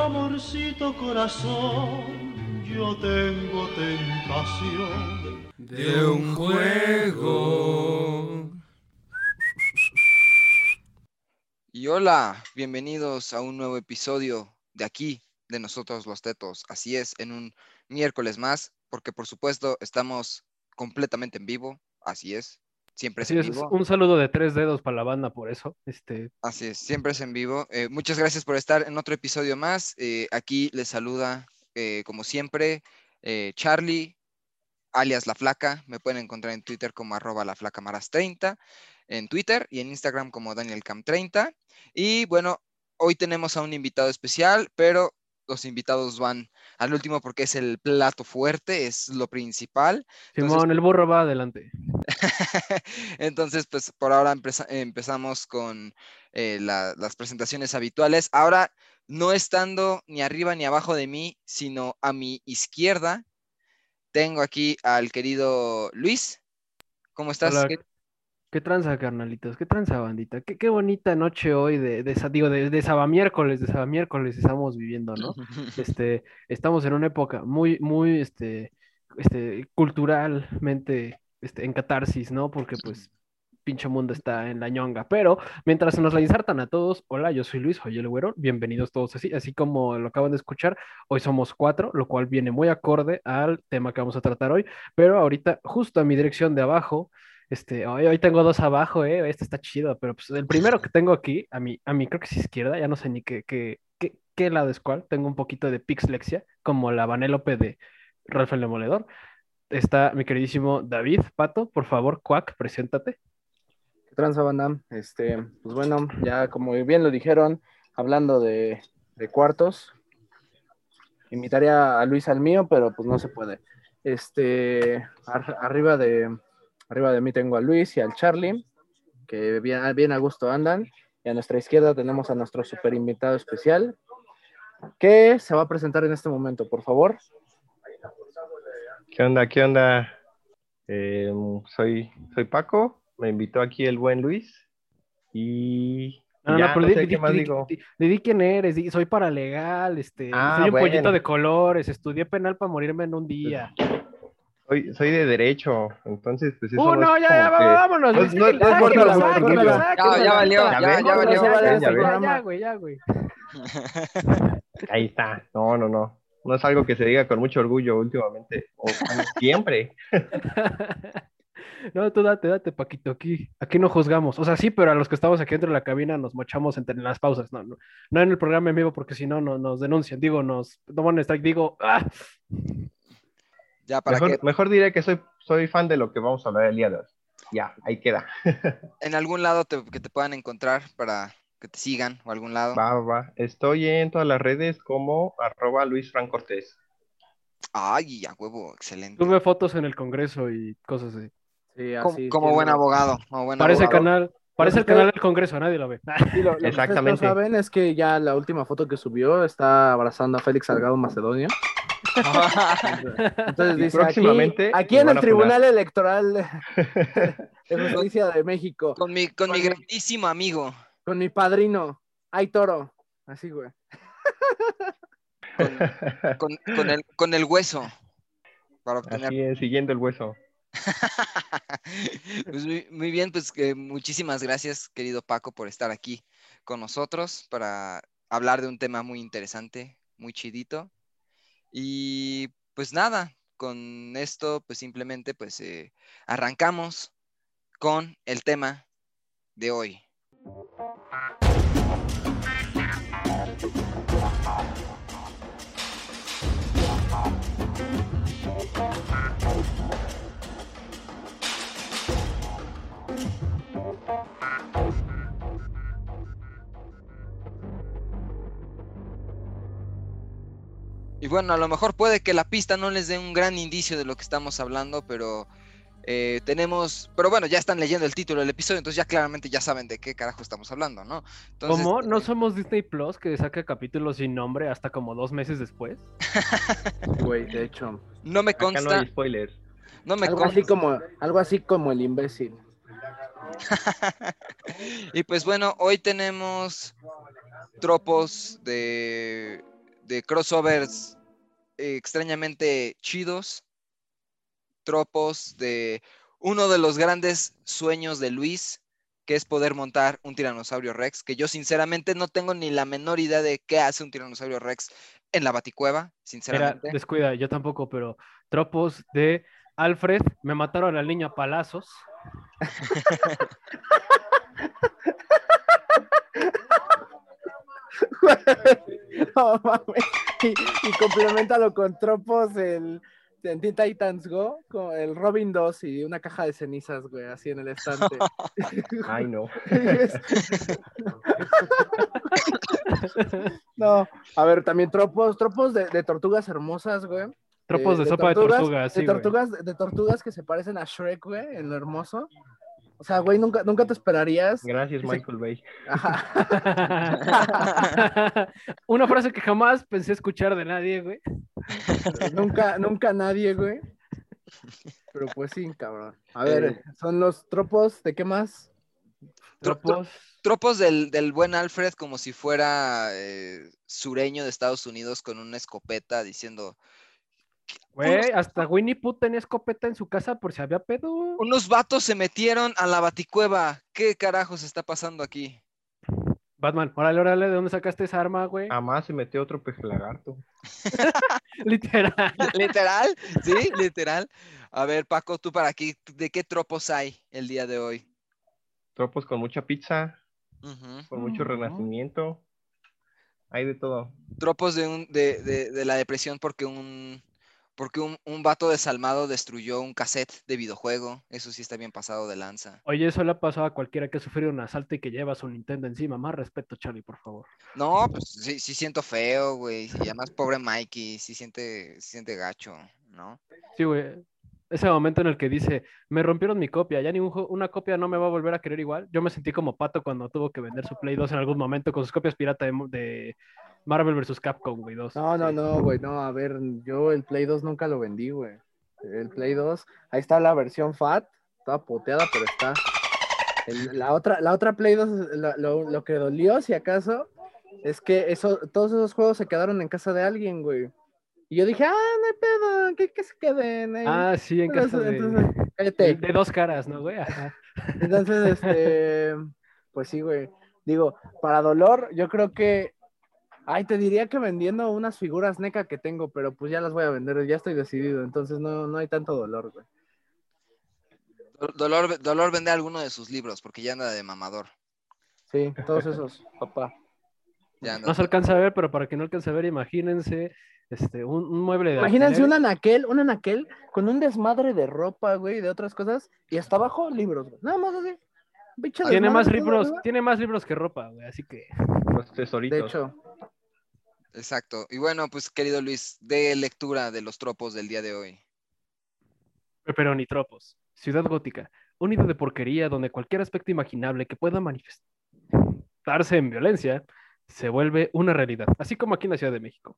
amorcito corazón, yo tengo tentación de un juego. Y hola, bienvenidos a un nuevo episodio de aquí, de nosotros los tetos. Así es, en un miércoles más, porque por supuesto estamos completamente en vivo. Así es, siempre es en vivo. un saludo de tres dedos para la banda por eso. Este, Así es, siempre es en vivo. Eh, muchas gracias por estar en otro episodio más. Eh, aquí les saluda, eh, como siempre, Charlie, alias La Flaca. Me pueden encontrar en Twitter como arroba la flaca maras 30, en Twitter y en Instagram como DanielCam30. Y bueno, hoy tenemos a un invitado especial, pero los invitados van al último porque es el plato fuerte, es lo principal. Entonces- Simón, el burro va adelante. Entonces, pues por ahora empeza- empezamos con eh, la- las presentaciones habituales. Ahora, no estando ni arriba ni abajo de mí, sino a mi izquierda, tengo aquí al querido Luis. ¿Cómo estás? Hola, ¿Qué- ¿Qué tranza, carnalitos? ¿Qué tranza, bandita? Qué, qué bonita noche hoy de, de, digo, de, de Sabamiércoles, de Sabamiércoles estamos viviendo, ¿no? Este, estamos en una época muy, muy, este, este, culturalmente, este, en catarsis, ¿no? Porque, pues, pinche mundo está en la ñonga. Pero, mientras nos la insertan a todos, hola, yo soy Luis, soy el güero, bienvenidos todos así, así como lo acaban de escuchar, hoy somos cuatro, lo cual viene muy acorde al tema que vamos a tratar hoy, pero ahorita, justo a mi dirección de abajo, este, hoy, hoy tengo dos abajo, eh, este está chido, pero pues el primero que tengo aquí, a mi, a mi creo que es izquierda, ya no sé ni qué, qué, qué, qué lado es cuál, tengo un poquito de pixlexia, como la Vanélope de Ralph el Demoledor. Está mi queridísimo David Pato, por favor, Cuac, preséntate. ¿Qué tranza? Este, pues bueno, ya como bien lo dijeron, hablando de, de cuartos, invitaría a Luis al mío, pero pues no se puede. Este, ar- arriba de, arriba de mí tengo a Luis y al Charlie, que bien, bien a gusto andan. Y a nuestra izquierda tenemos a nuestro super invitado especial, que se va a presentar en este momento, por favor. ¿Qué onda? ¿Qué onda? Eh, soy, soy Paco, me invitó aquí el buen Luis y No, no, ya, no, pero no di, sé di- qué más di- digo. di- di- di quién eres, di- soy paralegal, este, Ah, soy un pollito de colores, estudié penal para morirme en un día. Soy, soy de derecho, entonces pues eso Uh, no no, ya, ya, que- vámonos, no- no- no sáquenla, Ya, ya valió, Ya ya, ven, ya valió. no ya, ya, güey, ya, güey. Ahí está, no, no, no, no es algo que se diga con mucho orgullo últimamente, o siempre. No, tú date, date, Paquito, aquí, aquí no juzgamos. O sea, sí, pero a los que estamos aquí dentro de la cabina nos mochamos entre en las pausas. No, no, no en el programa en vivo porque si no, no nos denuncian. Digo, nos toman strike, digo, ¡ah! Ya para Mejor, que mejor diré que soy, soy fan de lo que vamos a hablar el día de hoy. Ya, ahí queda. en algún lado te- que te puedan encontrar para que te sigan o algún lado. Va, va, va. Estoy en todas las redes como arroba Luis Fran Cortés. Ay, a huevo, excelente. Tuve fotos en el Congreso y cosas así. Sí, Como, así, como sí, buen abogado. Como buen Parece abogado. canal, parece el canal del Congreso, nadie lo ve. Sí, lo, lo que ustedes Exactamente. no saben es que ya la última foto que subió está abrazando a Félix Salgado Macedonio. Entonces dice próximamente aquí, en el Tribunal Electoral de Justicia de México, con mi, con mi Con mi- grandísimo amigo. con mi padrino, ay toro, así güey. Con, con el, con el hueso. Para obtener Así es, siguiendo el hueso. Pues muy, muy bien, pues que muchísimas gracias, querido Paco, por estar aquí con nosotros para hablar de un tema muy interesante, muy chidito. Y pues nada, con esto, pues simplemente pues eh, arrancamos con el tema de hoy. Y bueno, a lo mejor puede que la pista no les dé un gran indicio de lo que estamos hablando, pero eh, tenemos, pero bueno, ya están leyendo el título del episodio, entonces ya claramente ya saben de qué carajo estamos hablando, ¿no? Entonces, ¿Cómo? ¿No eh, somos Disney Plus que saca capítulos sin nombre hasta como dos meses después? Güey, de hecho. no me Acá no consta, hay spoilers. no me Algo así consta. como, algo así como el imbécil. y pues bueno, hoy tenemos tropos de de crossovers eh, extrañamente chidos, tropos de uno de los grandes sueños de Luis, que es poder montar un tiranosaurio Rex, que yo sinceramente no tengo ni la menor idea de qué hace un tiranosaurio Rex en la Baticueva, sinceramente. descuida, yo tampoco, pero tropos de Alfred, me mataron al niño a palazos. No mames. Y, y complementalo con tropos el en Teen Titans Go, con el Robin 2 y una caja de cenizas, güey, así en el estante. Ay, no. no, a ver, también tropos, tropos de, de tortugas hermosas, güey. Tropos de, de sopa tortugas, de tortugas, sí, de tortugas, de tortugas que se parecen a Shrek, güey, en lo hermoso. O sea, güey, nunca, nunca te esperarías. Gracias, Michael Bay. Ajá. Una frase que jamás pensé escuchar de nadie, güey. nunca, nunca nadie, güey. Pero pues sí, cabrón. A ver, Eh. son los tropos, ¿de qué más? Tropos. Tropos del, del buen Alfred como si fuera eh, sureño de Estados Unidos con una escopeta diciendo, Güey, hasta Winnie Pooh tenía escopeta en su casa por si había pedo. unos vatos se metieron a la baticueva, ¿qué carajos está pasando aquí? Batman, órale, órale, ¿de dónde sacaste esa arma, güey? Jamás se metió otro pez lagarto. Literal. Literal, sí, literal. A ver, Paco, tú para aquí, ¿de qué tropos hay el día de hoy? Tropos con mucha pizza, con mucho renacimiento. Hay de todo. Tropos de, un, de, de- de la depresión porque un porque un, un vato desalmado destruyó un cassette de videojuego. Eso sí está bien pasado de lanza. Oye, eso le ha pasado a cualquiera que ha sufrido un asalto y que lleva su Nintendo encima. Más respeto, Charlie, por favor. No, pues sí, sí siento feo, güey. Y además, pobre Mikey, sí siente, sí siente gacho, ¿no? Sí, güey. Ese momento en el que dice, me rompieron mi copia, ya ningún una copia no me va a volver a querer igual. Yo me sentí como pato cuando tuvo que vender su Play 2 en algún momento con sus copias pirata de, de Marvel vs. Capcom, güey, 2. No, no, no, güey, no, a ver, yo el Play 2 nunca lo vendí, güey. El Play 2, ahí está la versión FAT, toda poteada, pero está. El- la, otra, la otra Play 2, la- lo, lo que dolió, si acaso, es que eso, todos esos juegos se quedaron en casa de alguien, güey. Y yo dije, ah, no hay pedo, que, que se queden ahí. Ah, sí, en casa de, Entonces, cállate. de dos caras, ¿no, güey? Ajá. Entonces, este, pues sí, güey. Digo, para dolor, yo creo que, ay, te diría que vendiendo unas figuras NECA que tengo, pero pues ya las voy a vender, ya estoy decidido, entonces no, no hay tanto dolor, güey. Do- Dolor, dolor vende alguno de sus libros porque ya anda de mamador. Sí, todos esos, papá. Ya anda. No se alcanza a ver, pero para que no alcance a ver, imagínense este, un, un mueble de Imagínense un anaquel, un anaquel con un desmadre de ropa, güey, y de otras cosas, y hasta abajo libros, güey. Nada más así. Tiene más libros, tiene más libros que ropa, güey, así que Los tesoritos. De hecho, Exacto. Y bueno, pues querido Luis, de lectura de los tropos del día de hoy. pero ni tropos. Ciudad gótica, un nido de porquería donde cualquier aspecto imaginable que pueda manifestarse en violencia se vuelve una realidad, así como aquí en la Ciudad de México.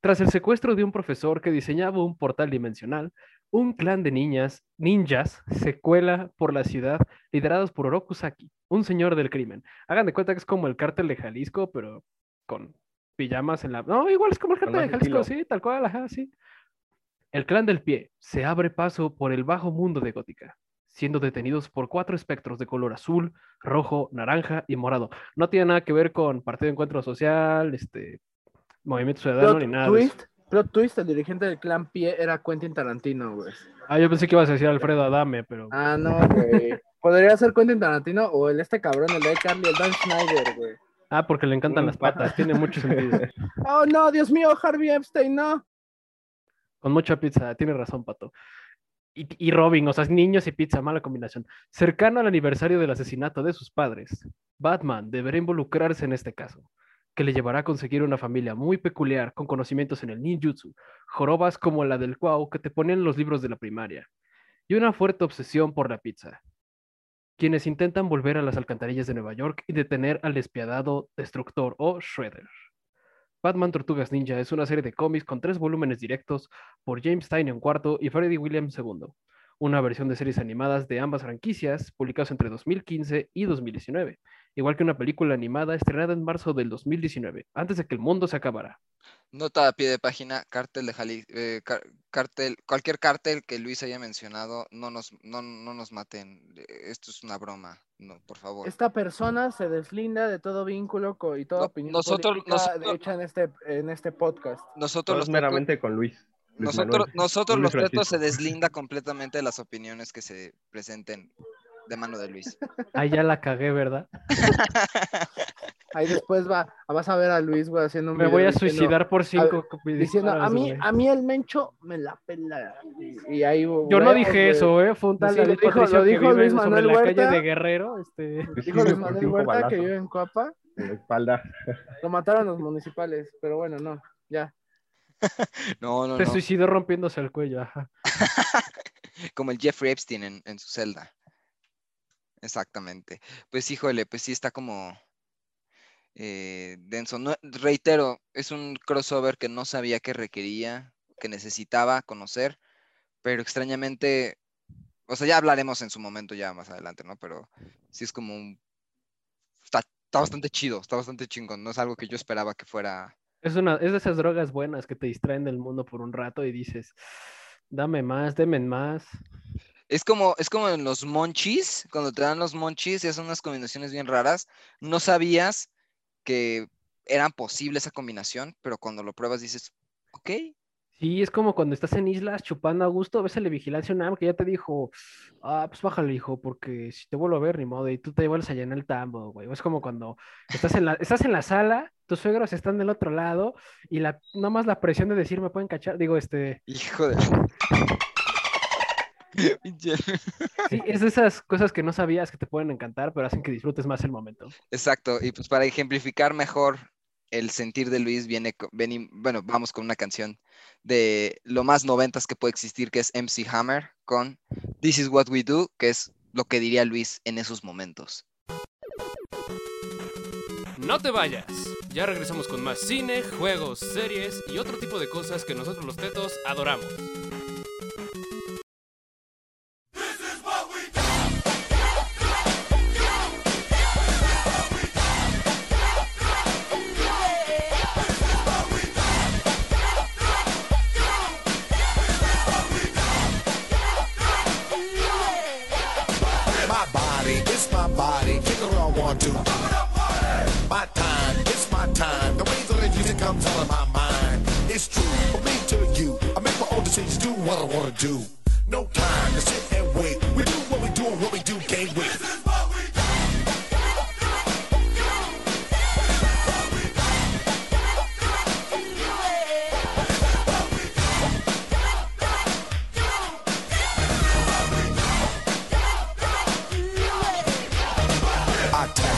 Tras el secuestro de un profesor que diseñaba un portal dimensional, un clan de niñas, ninjas, se cuela por la ciudad liderados por Oroku Saki, un señor del crimen. Hagan de cuenta que es como el cártel de Jalisco, pero con pijamas en la... No, igual es como el cártel de Jalisco, estilo. sí, tal cual, ajá, sí. El clan del pie se abre paso por el bajo mundo de Gótica, siendo detenidos por cuatro espectros de color azul, rojo, naranja y morado. No tiene nada que ver con Partido de Encuentro Social, este, Movimiento Ciudadano ni nada de eso. twist, plot twist, el dirigente del clan Pie era Quentin Tarantino, güey. Ah, yo pensé que ibas a decir Alfredo Adame, pero Ah, no, güey. Podría ser Quentin Tarantino o el este cabrón, el de Carly, el Dan Schneider, güey. Ah, porque le encantan las patas, tiene mucho sentido. Oh, no, Dios mío, Harvey Epstein, no. Con mucha pizza, tiene razón, Pato. Y, y Robin, o sea, niños y pizza, mala combinación. Cercano al aniversario del asesinato de sus padres, Batman deberá involucrarse en este caso, que le llevará a conseguir una familia muy peculiar con conocimientos en el ninjutsu, jorobas como la del Kwao que te ponen en los libros de la primaria, y una fuerte obsesión por la pizza. Quienes intentan volver a las alcantarillas de Nueva York y detener al despiadado destructor o Shredder. Batman Tortugas Ninja es una serie de cómics con tres volúmenes directos por James Tynion IV y Freddie Williams II. Una versión de series animadas de ambas franquicias, publicados entre 2015 y 2019, igual que una película animada estrenada en marzo del 2019, antes de que el mundo se acabara. Nota a pie de página, cártel de Jali, eh, car- cártel, cualquier cártel que Luis haya mencionado, no nos, no, no nos maten. Esto es una broma, no, por favor. Esta persona se deslinda de todo vínculo y toda No, opinión nosotros- política nosotros- hecha en este, en este podcast. Nosotros es meramente con Luis. Luis nosotros, Manuel. nosotros Luis los tetos se deslinda completamente de las opiniones que se presenten de mano de Luis. Ahí ya la cagué, ¿verdad? Ahí después va, vas a ver a Luis, güey, haciendo un Me video voy a diciendo- suicidar por cinco Diciendo, a mí, güey. a mí el mencho me la pela. Y, y ahí, Yo no dije güey. eso, ¿eh? Fue un tal Sí, David dijo- Patricio lo que dijo vive Luis sobre Manuel la calle de Guerrero. Este... Dijo Luis Manuel Huerta que vive en Coapa. en la espalda. Lo mataron los municipales, pero bueno, no, ya. No, no, Se no. suicidó rompiéndose el cuello, ajá. Como el Jeffrey Epstein en, en su celda. Exactamente. Pues híjole, pues sí está como eh, denso. No, reitero, es un crossover que no sabía que requería, que necesitaba conocer, pero extrañamente, o sea, ya hablaremos en su momento ya más adelante, ¿no? Pero sí es como un... Está, está bastante chido, está bastante chingón. No es algo que yo esperaba que fuera... Es, una, es de esas drogas buenas que te distraen del mundo por un rato y dices, dame más, deme más. Es como, es como en los monchis, cuando te dan los monchis y hacen unas combinaciones bien raras, no sabías que eran posible esa combinación, pero cuando lo pruebas dices, ok, Sí, es como cuando estás en islas chupando a gusto, ves el de Vigilancia UNAM que ya te dijo, ah, pues bájale, hijo, porque si te vuelvo a ver, ni modo, y tú te vuelves allá en el tambo, güey. Es como cuando estás en la, estás en la sala, tus suegros están del otro lado, y la, nada más la presión de decir, me pueden cachar, digo, este, hijo de... Sí, es de esas cosas que no sabías que te pueden encantar, pero hacen que disfrutes más el momento. Exacto, y pues para ejemplificar mejor el sentir de Luis, viene, veni- bueno, vamos con una canción de lo más noventas que puede existir, que es MC Hammer, con This is What We Do, que es lo que diría Luis en esos momentos. No te vayas. Ya regresamos con más cine, juegos, series y otro tipo de cosas que nosotros los tetos adoramos. What I wanna do. No time to sit and wait. We do what we do and what we do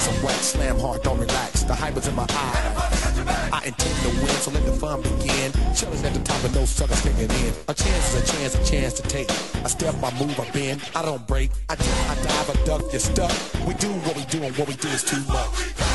some wax, slam hard, don't relax. The hype is in my eye. I intend to win, so let the fun begin. Chillin' at the top and no suckers kicking in. Chance a chance, to take. I step, I move, I bend, I don't break. I I dive, I duck, you're stuck. We do what we do, and what we do is too much.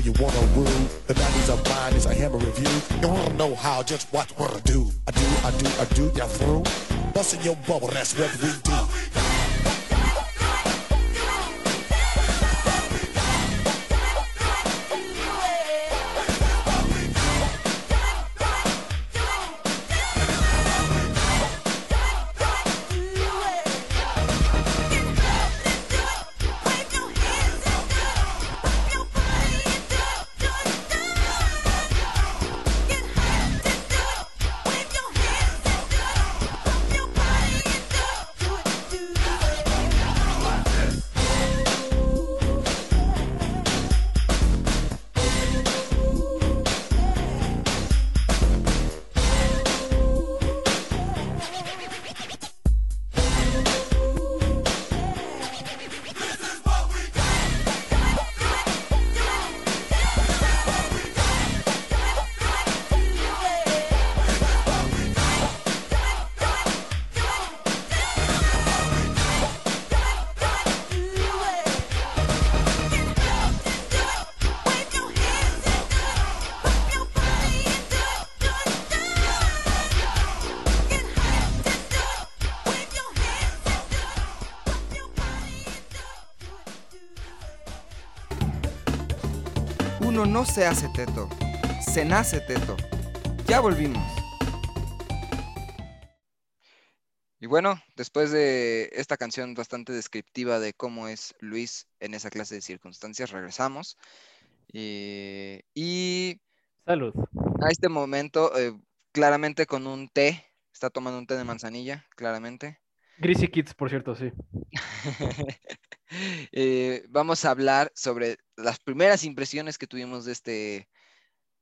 Where you wanna rule. The 90s of mine is a hammer review. You wanna know how, just watch what I do. I do, I do, I do, y'all through? Busting your bubble, that's what we do. Se hace teto, se nace teto. Ya volvimos. Y bueno, después de esta canción bastante descriptiva de cómo es Luis en esa clase de circunstancias, regresamos. Eh, y Salud. a este momento, eh, claramente con un té, está tomando un té de manzanilla, claramente. Greasy Kids, por cierto, sí. Eh, vamos a hablar sobre las primeras impresiones que tuvimos de este,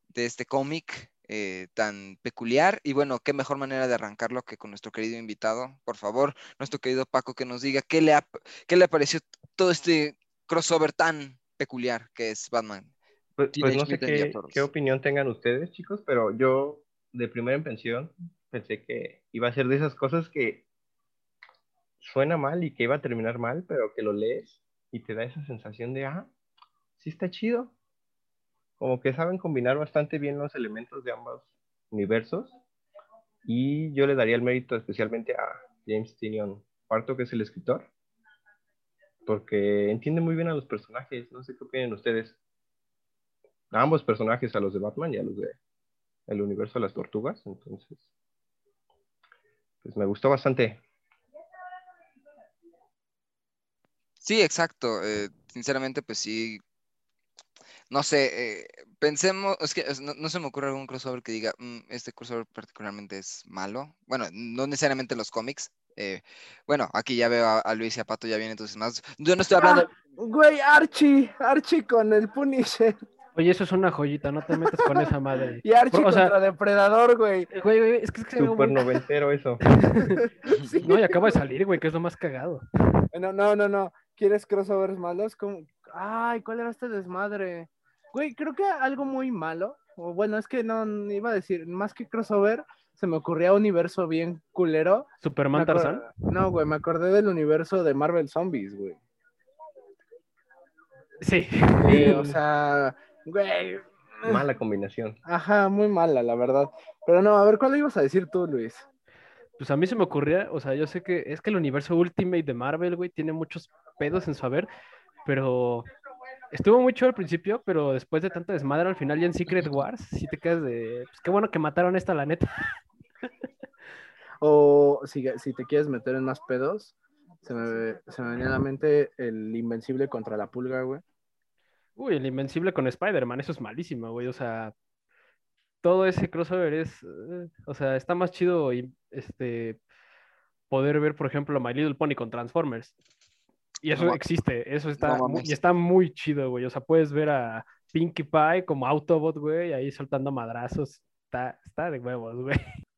de este cómic eh, tan peculiar. Y bueno, qué mejor manera de arrancarlo que con nuestro querido invitado. Por favor, nuestro querido Paco, que nos diga qué le, ha- qué le pareció todo este crossover tan peculiar que es Batman. Pues, pues no sé qué, qué opinión tengan ustedes, chicos, pero yo de primera impresión pensé que iba a ser de esas cosas que suena mal y que iba a terminar mal, pero que lo lees y te da esa sensación de, ah, sí está chido. Como que saben combinar bastante bien los elementos de ambos universos. Y yo le daría el mérito especialmente a James Tynion Cuarto, que es el escritor, porque entiende muy bien a los personajes. No sé qué opinan ustedes a ambos personajes, a los de Batman y a los de el universo de las tortugas. Entonces, pues me gustó bastante. Sí, exacto. eh, sinceramente, pues sí. No sé, eh, pensemos, es que es- no, no se me ocurre algún crossover que diga, "Mm, este crossover particularmente es malo. Bueno, no necesariamente los cómics. eh, bueno, aquí ya veo a, a Luis y a Pato ya vienen entonces más. Yo no estoy hablando. Ah, güey, Archie, Archie con el Punisher. Oye, eso es una joyita, no te metas con esa madre. Y Archie O sea- contra Depredador, güey. Güey, güey, es que, es que Súper muy- noventero eso. Sí. No, y acaba de salir, güey, que es lo más cagado. No, no, no, no. ¿Quieres crossovers malos? ¿Cómo? Ay, ¿cuál era este desmadre? Güey, creo que algo muy malo. O bueno, es que no iba a decir, más que crossover, se me ocurría un universo bien culero. Superman Tarzán. No, güey, me acordé del universo de Marvel Zombies, güey. Sí. Eh, o sea, güey. Mala combinación. Ajá, muy mala, la verdad. Pero no, a ver, ¿cuál ibas a decir tú, Luis? Pues a mí se me ocurría, o sea, yo sé que es que el universo Ultimate de Marvel, güey, tiene muchos pedos en su haber, pero estuvo muy chido al principio, pero después de tanta desmadre al final ya en Secret Wars, sí te quedas de, pues qué bueno que mataron esta, la neta. O si, si te quieres meter en más pedos, se me, se me venía a la mente el Invencible contra la Pulga, güey. Uy, el Invencible con Spider-Man, eso es malísimo, güey, o sea, todo ese crossover es, eh, o sea, está más chido y, este, poder ver, por ejemplo, My Little Pony con Transformers. Y eso No existe, eso está, no y está muy chido, güey. O sea, puedes ver a Pinkie Pie como Autobot, güey, ahí soltando madrazos. Está, está de huevos, güey.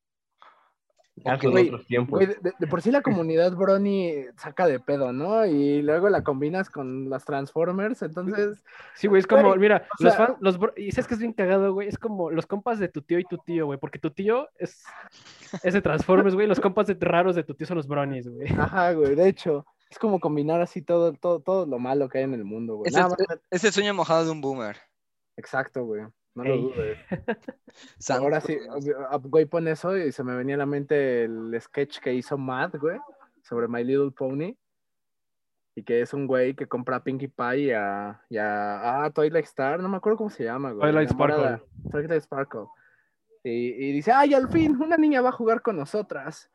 Otros tiempos. Güey, de, por sí la comunidad Brony saca de pedo, ¿no? Y luego la combinas con las Transformers, entonces, Sí, güey, es como, mira, los sea- fans, los bro- y sabes que es bien cagado, güey, es como los compas de tu tío y tu tío, güey, porque tu tío es, es de Transformers, güey, los compas de, raros de tu tío son los bronies, güey. ajá, güey, de hecho, es como combinar así todo, todo, todo lo malo que hay en el mundo, güey. Es el, Nada más- es el sueño mojado de un boomer. exacto, güey. No lo Ey. dudes. Santo Ahora sí, ah, güey, pon eso y se me venía a la mente el sketch que hizo Matt, güey, sobre My Little Pony. Y que es un güey que compra a Pinkie Pie y a, y a, ah, Twilight Star, no me acuerdo cómo se llama, güey. Twilight. Sparkle. Twilight Sparkle. Y, y dice, ay, al fin, una niña va a jugar con nosotras.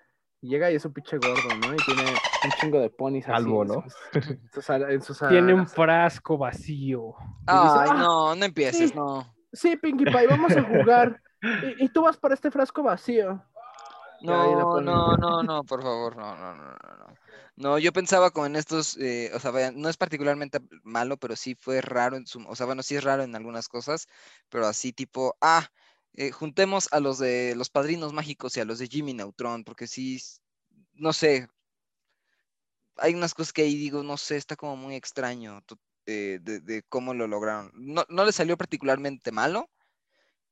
Y llega y es un pinche gordo, ¿no? Y tiene un chingo de ponis así. Calvo, en ¿no? sus- en sus en sus Tiene un frasco vacío. Ay, "Ah, no, no empieces, sí". no. Sí, Pinkie Pie, vamos a jugar. y, y tú vas para este frasco vacío. No, no, no, no, por favor, no, no, no, no, no. No, yo pensaba con estos, eh, o sea, vaya, no es particularmente malo, pero sí fue raro en su, o sea, bueno, sí es raro en algunas cosas, pero así tipo, ah, eh, juntemos a los de los Padrinos Mágicos y a los de Jimmy Neutron, porque sí, no sé, hay unas cosas que ahí digo, no sé, está como muy extraño eh, de, de cómo lo lograron. No, no le salió particularmente malo,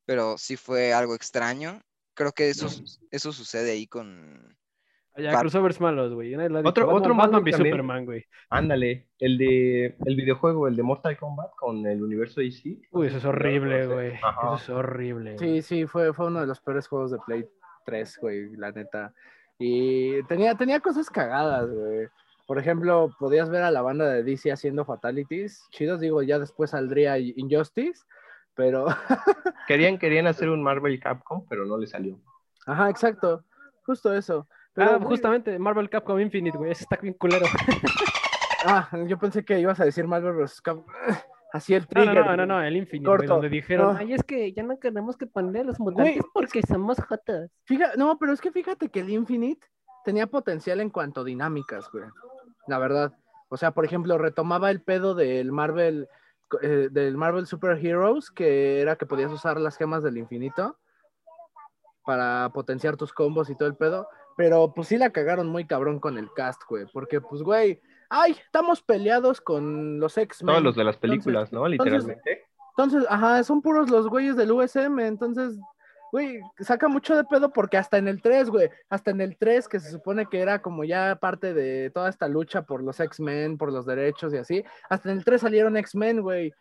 pero sí fue algo extraño. Creo que eso, eso sucede ahí con... Ya, Bat- crossovers malos, güey. Otro- otro Batman, también. Superman, güey. Ándale, el de el videojuego, el de Mortal Kombat con el universo DC. Uy, eso es horrible, güey. Ajá. Eso es horrible. Sí, sí, fue, fue uno de los peores juegos de Play 3, güey, la neta. Y tenía, tenía cosas cagadas, güey. Por ejemplo, podías ver a la banda de DC haciendo fatalities. Chidos, digo, ya después saldría Injustice, pero... Querían, querían hacer un Marvel Capcom, pero no le salió. Ajá, exacto. Justo eso. Pero, ah, güey, justamente, Marvel Capcom Infinite, güey. Ese está bien culero. Ah, yo pensé que ibas a decir Marvel vs. Capcom. Así el No, trigger. no, no, no, no, el Infinite, güey, donde dijeron, No. ay, es que ya no queremos que a los mutantes Güey. porque somos jotos. Fíjate, no, pero es que fíjate que el Infinite tenía potencial en cuanto a dinámicas, güey. La verdad. O sea, por ejemplo, retomaba el pedo del Marvel, eh, del Marvel Super Heroes, que era que podías usar las gemas del infinito para potenciar tus combos y todo el pedo. Pero pues sí la cagaron muy cabrón con el cast, güey. Porque, pues, güey, ay, estamos peleados con los X-Men. Todos los de las películas, ¿no? entonces- Literalmente. Entonces, ajá, son puros los güeyes del USM, entonces, güey, saca mucho de pedo porque hasta en el 3, güey, hasta en el 3, que se supone que era como ya parte de toda esta lucha por los X-Men, por los derechos y así, hasta en el 3 salieron X-Men, güey.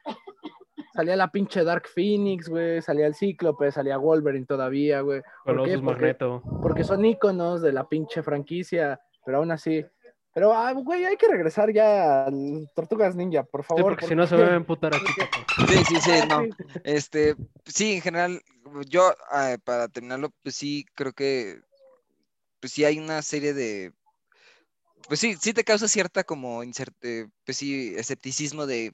Salía la pinche Dark Phoenix, güey, salía el Cíclope, salía Wolverine todavía, güey. ¿Por qué? Colossus Porque, Magneto. porque son íconos de la pinche franquicia, pero aún así. Pero, ah, güey, hay que regresar ya al Tortugas Ninja, por Sí, favor. porque si no se me va a emputar aquí. Sí, sí, sí, no. Este, sí, en general, yo ah, para terminarlo, pues sí, creo que, pues sí hay una serie de, pues sí, sí te causa cierta como, inserte, pues sí, escepticismo de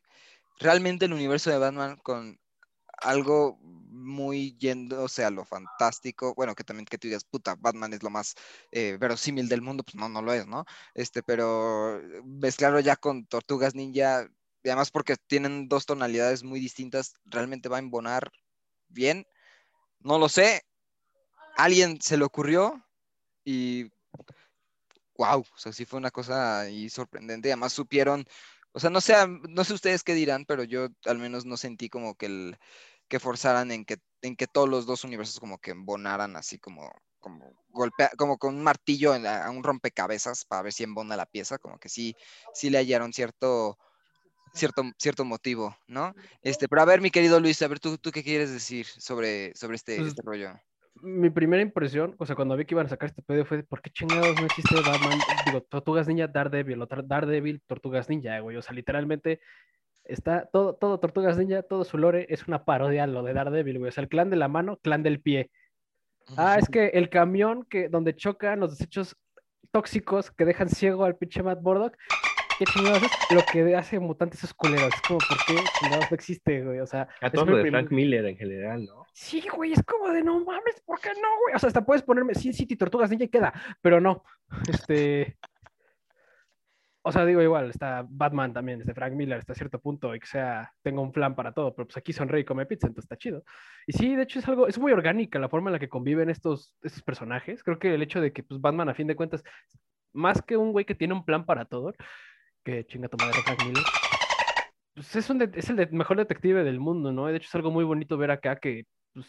realmente el universo de Batman con algo muy yéndose a lo fantástico, bueno, que también que tú digas, puta, Batman es lo más eh, verosímil del mundo, pues no, no lo es, ¿no? Este, pero mezclarlo ya con Tortugas Ninja, y además porque tienen dos tonalidades muy distintas, realmente va a embonar bien. No lo sé. Alguien se le ocurrió y wow, o sea, sí fue una cosa ahí sorprendente. Además supieron, o sea, no sé, no sé ustedes qué dirán, pero yo al menos no sentí como que el que forzaran en que en que todos los dos universos como que embonaran así como como golpea, como con un martillo en la- a un rompecabezas para ver si embona la pieza, como que sí, sí le hallaron cierto, cierto, cierto motivo, ¿no? Este, pero a ver, mi querido Luis, a ver, ¿tú, tú qué quieres decir sobre, sobre este, Pues, este rollo? Mi primera impresión, o sea, cuando vi que iban a sacar este pedo fue, ¿por qué chingados no existe Batman? Digo, Tortugas Ninja, Daredevil, Daredevil, Tortugas Ninja, güey. O sea, literalmente está todo, todo Tortugas Ninja, todo su lore es una parodia a lo de Daredevil, güey. O sea, el clan de la mano, clan del pie. Ah, es que el camión que donde chocan los desechos tóxicos que dejan ciego al pinche Matt Murdock, ¿qué chingados es? Lo que hace mutantes esos culeros. Es como, ¿por qué chingados no existe, güey? O sea, A es todo lo de Frank Miller en general, ¿no? Sí, güey, es como de no mames, ¿por qué no, güey? O sea, hasta puedes ponerme Sin City Tortugas Ninja y queda, pero no. Este. o sea, digo igual, está Batman también, este Frank Miller hasta cierto punto, y que sea, tengo un plan para todo, pero pues aquí sonríe y come pizza, entonces está chido. Y sí, de hecho es algo, es muy orgánica la forma en la que conviven estos, estos personajes. Creo que el hecho de que pues Batman a fin de cuentas, más que un güey que tiene un plan para todo, chinga tu madre Frank pues es, un es el mejor detective del mundo, ¿no? De hecho es algo muy bonito ver acá que, pues,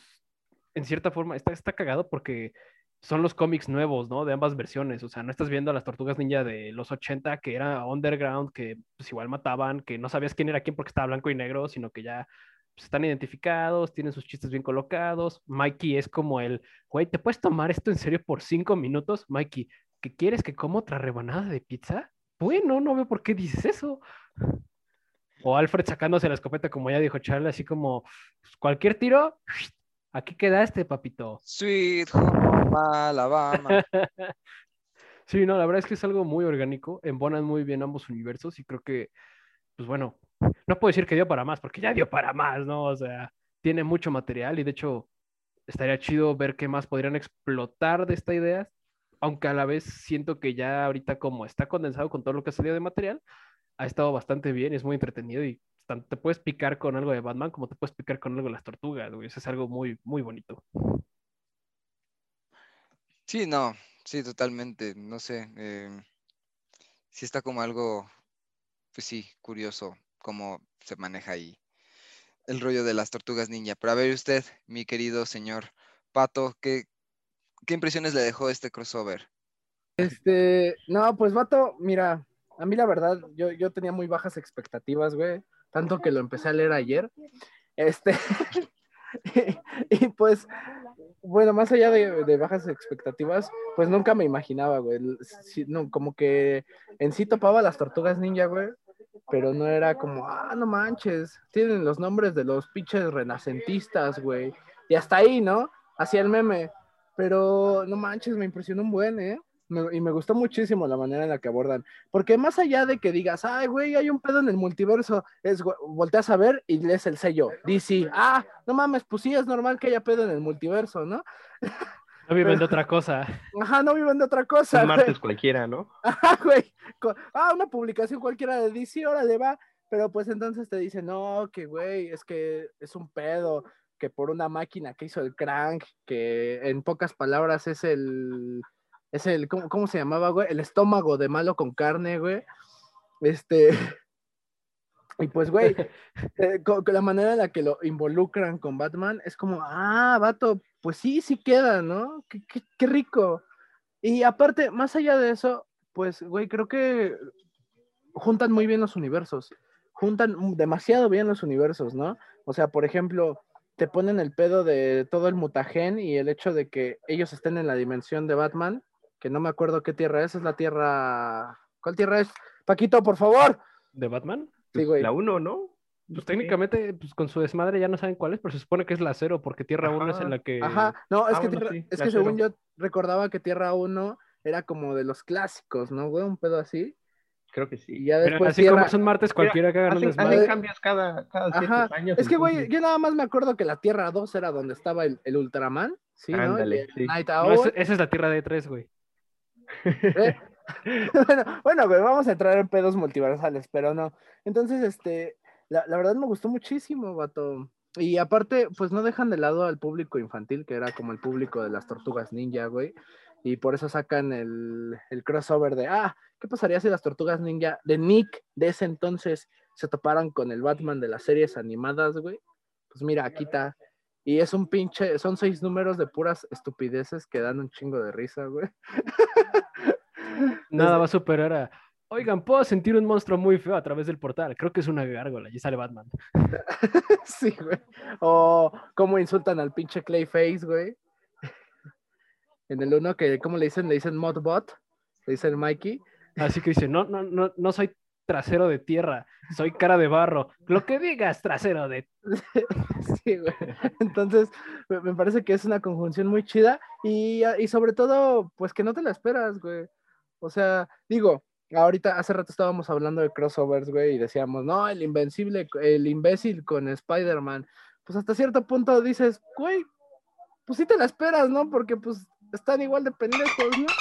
en cierta forma, está, está cagado porque son los cómics nuevos, ¿no? De ambas versiones. O sea, no estás viendo a las tortugas ninja de los 80, que era underground, que pues igual mataban, que no sabías quién era quién porque estaba blanco y negro, sino que ya pues, están identificados, tienen sus chistes bien colocados. Mikey es como el, güey, ¿te puedes tomar esto en serio por cinco minutos? Mikey, ¿qué quieres que coma otra rebanada de pizza? Bueno, no veo por qué dices eso. O Alfred sacándose la escopeta, como ya dijo Charlie, así como pues, cualquier tiro, aquí quedaste, papito. Sweet Home Alabama. Sí, no, la verdad es que es algo muy orgánico, embonan muy bien ambos universos y creo que, pues bueno, no puedo decir que dio para más, porque ya dio para más, ¿no? O sea, tiene mucho material y de hecho estaría chido ver qué más podrían explotar de esta idea, aunque a la vez siento que ya ahorita como está condensado con todo lo que ha salido de material, ha estado bastante bien, es muy entretenido y te puedes picar con algo de Batman como te puedes picar con algo de las tortugas, güey, eso es algo muy, muy bonito. Sí, no, sí, totalmente. No sé. eh, sí está como algo, pues sí, curioso cómo se maneja ahí el rollo de las tortugas ninja. Pero a ver usted, mi querido señor Pato, ¿qué, qué impresiones le dejó este crossover? Este, no, pues vato, mira, a mí la verdad, yo, yo tenía muy bajas expectativas, güey, tanto que lo empecé a leer ayer. Este, y, pues, bueno, más allá de, bajas expectativas, pues nunca me imaginaba, güey, no, como que en sí topaba las tortugas ninja, güey, pero no era como, ah, no manches, tienen los nombres de los pinches renacentistas, güey, y hasta ahí, ¿no? Hacía el meme, pero no manches, me impresionó un buen, ¿eh? Me- y me gustó muchísimo la manera en la que abordan. Porque más allá de que digas, ay, güey, hay un pedo en el multiverso, es, volteas a ver y lees el sello, DC. Ah, no mames, pues sí, es normal que haya pedo en el multiverso, ¿no? No viven de otra cosa. Ajá, no viven de otra cosa. Un güey. martes cualquiera, ¿no? Ajá, güey. Ah, una publicación cualquiera de DC, órale, va. Pero pues entonces te dicen, no, que güey, es que es un pedo, que por una máquina que hizo el crank, que en pocas palabras es el, es el, ¿cómo, cómo se llamaba, güey? El estómago de malo con carne, güey. Este, y pues, güey, eh, con la manera en la que lo involucran con Batman es como, ah, vato, pues sí, sí queda, ¿no? Qué, qué- qué rico. Y aparte, más allá de eso, pues, güey, creo que juntan muy bien los universos. Juntan demasiado bien los universos, ¿no? O sea, por ejemplo, te ponen el pedo de todo el mutagen y el hecho de que ellos estén en la dimensión de Batman, que no me acuerdo qué tierra es, es la tierra... ¿Cuál tierra es? Paquito, por favor. ¿De Batman? Sí, güey. La 1, ¿no? Pues técnicamente, pues con su desmadre ya no saben cuál es, pero se supone que es la cero, porque Tierra 1 es en la que. Ajá, no, es Ah, que, bueno, Tierra- sí, es que según yo recordaba que Tierra 1 era como de los clásicos, ¿no, güey? Un pedo así. Creo que Y sí. ya después así Tierra... como es un martes cualquiera que hagan Hacen, cambios cada, cada Ajá, años. es que, güey, yo nada más me acuerdo que la Tierra 2 era donde estaba el, el Ultraman, ¿sí, no? Ándale, sí. Night No, Owl. esa, esa es la Tierra de 3, güey. ¿eh? bueno, bueno, güey, vamos a entrar en pedos multiversales, pero no. Entonces, este, la, la verdad me gustó muchísimo, vato. Y aparte, pues no dejan de lado al público infantil, que era como el público de las tortugas ninja, güey. Y por eso sacan el, el crossover de, ah, ¿qué pasaría si las tortugas ninja de Nick de ese entonces se toparan con el Batman de las series animadas, güey? Pues mira, aquí está. Y es un pinche, son seis números de puras estupideces que dan un chingo de risa, güey. Nada Desde- va a superar a. Oigan, puedo sentir un monstruo muy feo a través del portal. Creo que es una gárgola. Y sale Batman. Sí, güey. O cómo insultan al pinche Clayface, güey. En el uno que, ¿cómo le dicen? Le dicen Modbot. Le dicen Mikey. Así que dice: No, no, no, no soy trasero de tierra, soy cara de barro. Lo que digas, trasero de. Sí, güey. Entonces, me parece que es una conjunción muy chida y, y sobre todo, pues que no te la esperas, güey. O sea, digo, ahorita hace rato estábamos hablando de crossovers, güey, y decíamos, no, el invencible, el imbécil con Spider-Man. Pues hasta cierto punto dices, güey, pues sí te la esperas, ¿no? Porque pues están igual de pendejos, ¿no?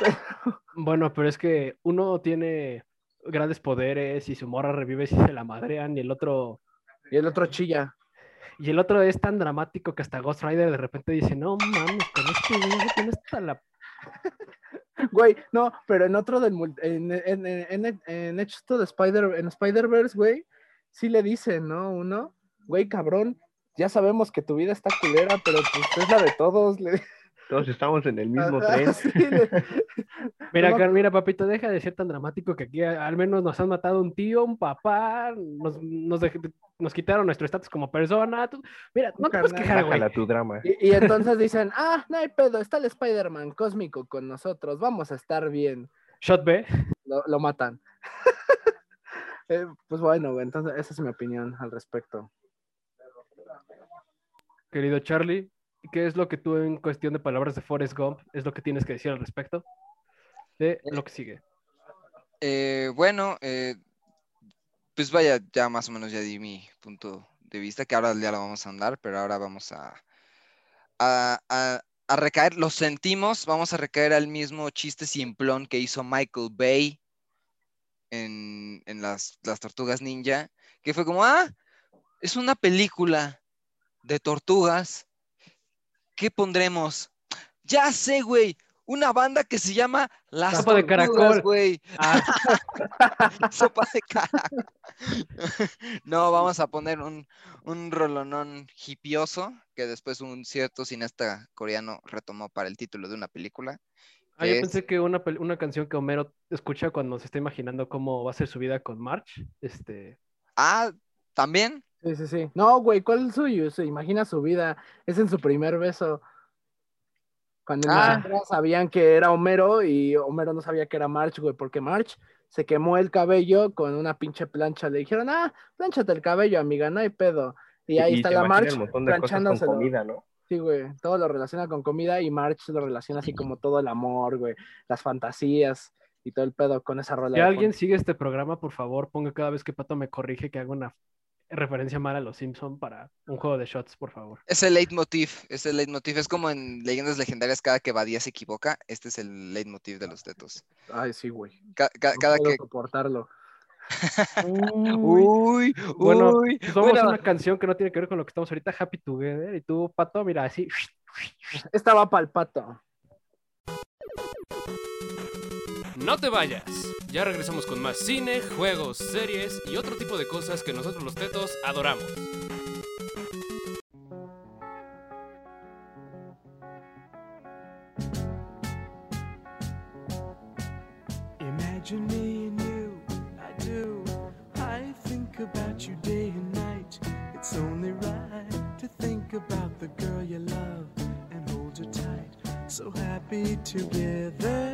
Bueno, pero es que uno tiene grandes poderes y su morra revive si se la madrean y el otro Y el otro chilla. y el otro es tan dramático que hasta Ghost Rider de repente dice, no mames, con este güey tiene hasta la Güey, no, pero en otro del en, en, en, en esto de Spider, en Spider-Verse, güey, sí le dicen, ¿no? Uno, güey, cabrón, ya sabemos que tu vida está culera, pero pues es la de todos. Le... Todos estamos en el mismo Ajá, tren. sí, le- Mira, No, Car- mira, papito, deja de ser tan dramático que aquí al menos nos han matado un tío, un papá, nos, nos, quitaron nuestro estatus como persona. tú- mira, no te puedes quejar, güey. Tu drama. Y, y entonces dicen, ah, no hay pedo, está el Spider-Man cósmico con nosotros, vamos a estar bien. Shot B. Lo, lo matan. Eh, pues bueno, güey, entonces esa es mi opinión al respecto. Querido Charlie, ¿qué es lo que tú en cuestión de palabras de Forrest Gump es lo que tienes que decir al respecto de lo que sigue? Eh, bueno, eh, pues vaya, ya más o menos ya di mi punto de vista, que ahora ya lo vamos a andar, pero ahora vamos a, a, a- a recaer, lo sentimos, vamos a recaer al mismo chiste simplón que hizo Michael Bay en, en las, las Tortugas Ninja, que fue como, ah, es una película de tortugas, ¿qué pondremos? Ya sé, güey, una banda que se llama Las Sopa de caracol. güey. Ah, Sopa de caracol. No, vamos a poner un, un rolonón hipioso que después un cierto cineasta coreano retomó para el título de una película. ah, yo es- pensé que una, una canción que Homero escucha cuando se está imaginando cómo va a ser su vida con March. Este, Ah, también. Sí, sí, sí. No, güey, ¿cuál es suyo? Se imagina su vida. Es en su primer beso. Cuando Ah. sabían que era Homero y Homero no sabía que era March, güey, porque March se quemó el cabello con una pinche plancha. Le dijeron, ah, plánchate el cabello, amiga, no hay pedo. Y ahí está la March ¿no? Sí, güey, todo lo relaciona con comida y March lo relaciona así como todo el amor, güey, las fantasías y todo el pedo con esa rola. Si alguien fondo. sigue este programa, por favor, ponga cada vez que Pato me corrige que haga una referencia mala a los Simpson para un juego de shots, por favor. Es el leitmotiv. Es el leitmotiv. Es como en Leyendas Legendarias, cada que Badía se equivoca, este es el leitmotiv de los tetos. Ay, sí, güey. Ca- ca- No cada puedo que. soportarlo. Uy, Bueno, uy, pues vamos a bueno, una canción que no tiene que ver con lo que estamos ahorita, Happy Together. Y tú, Pato, mira, así. Esta va para el pato. No te vayas. Ya regresamos con más cine, juegos, series y otro tipo de cosas que nosotros los tetos adoramos. Imagine me and you, I do. I think about you day and night. It's only right to think about the girl you love and hold her tight. So happy together.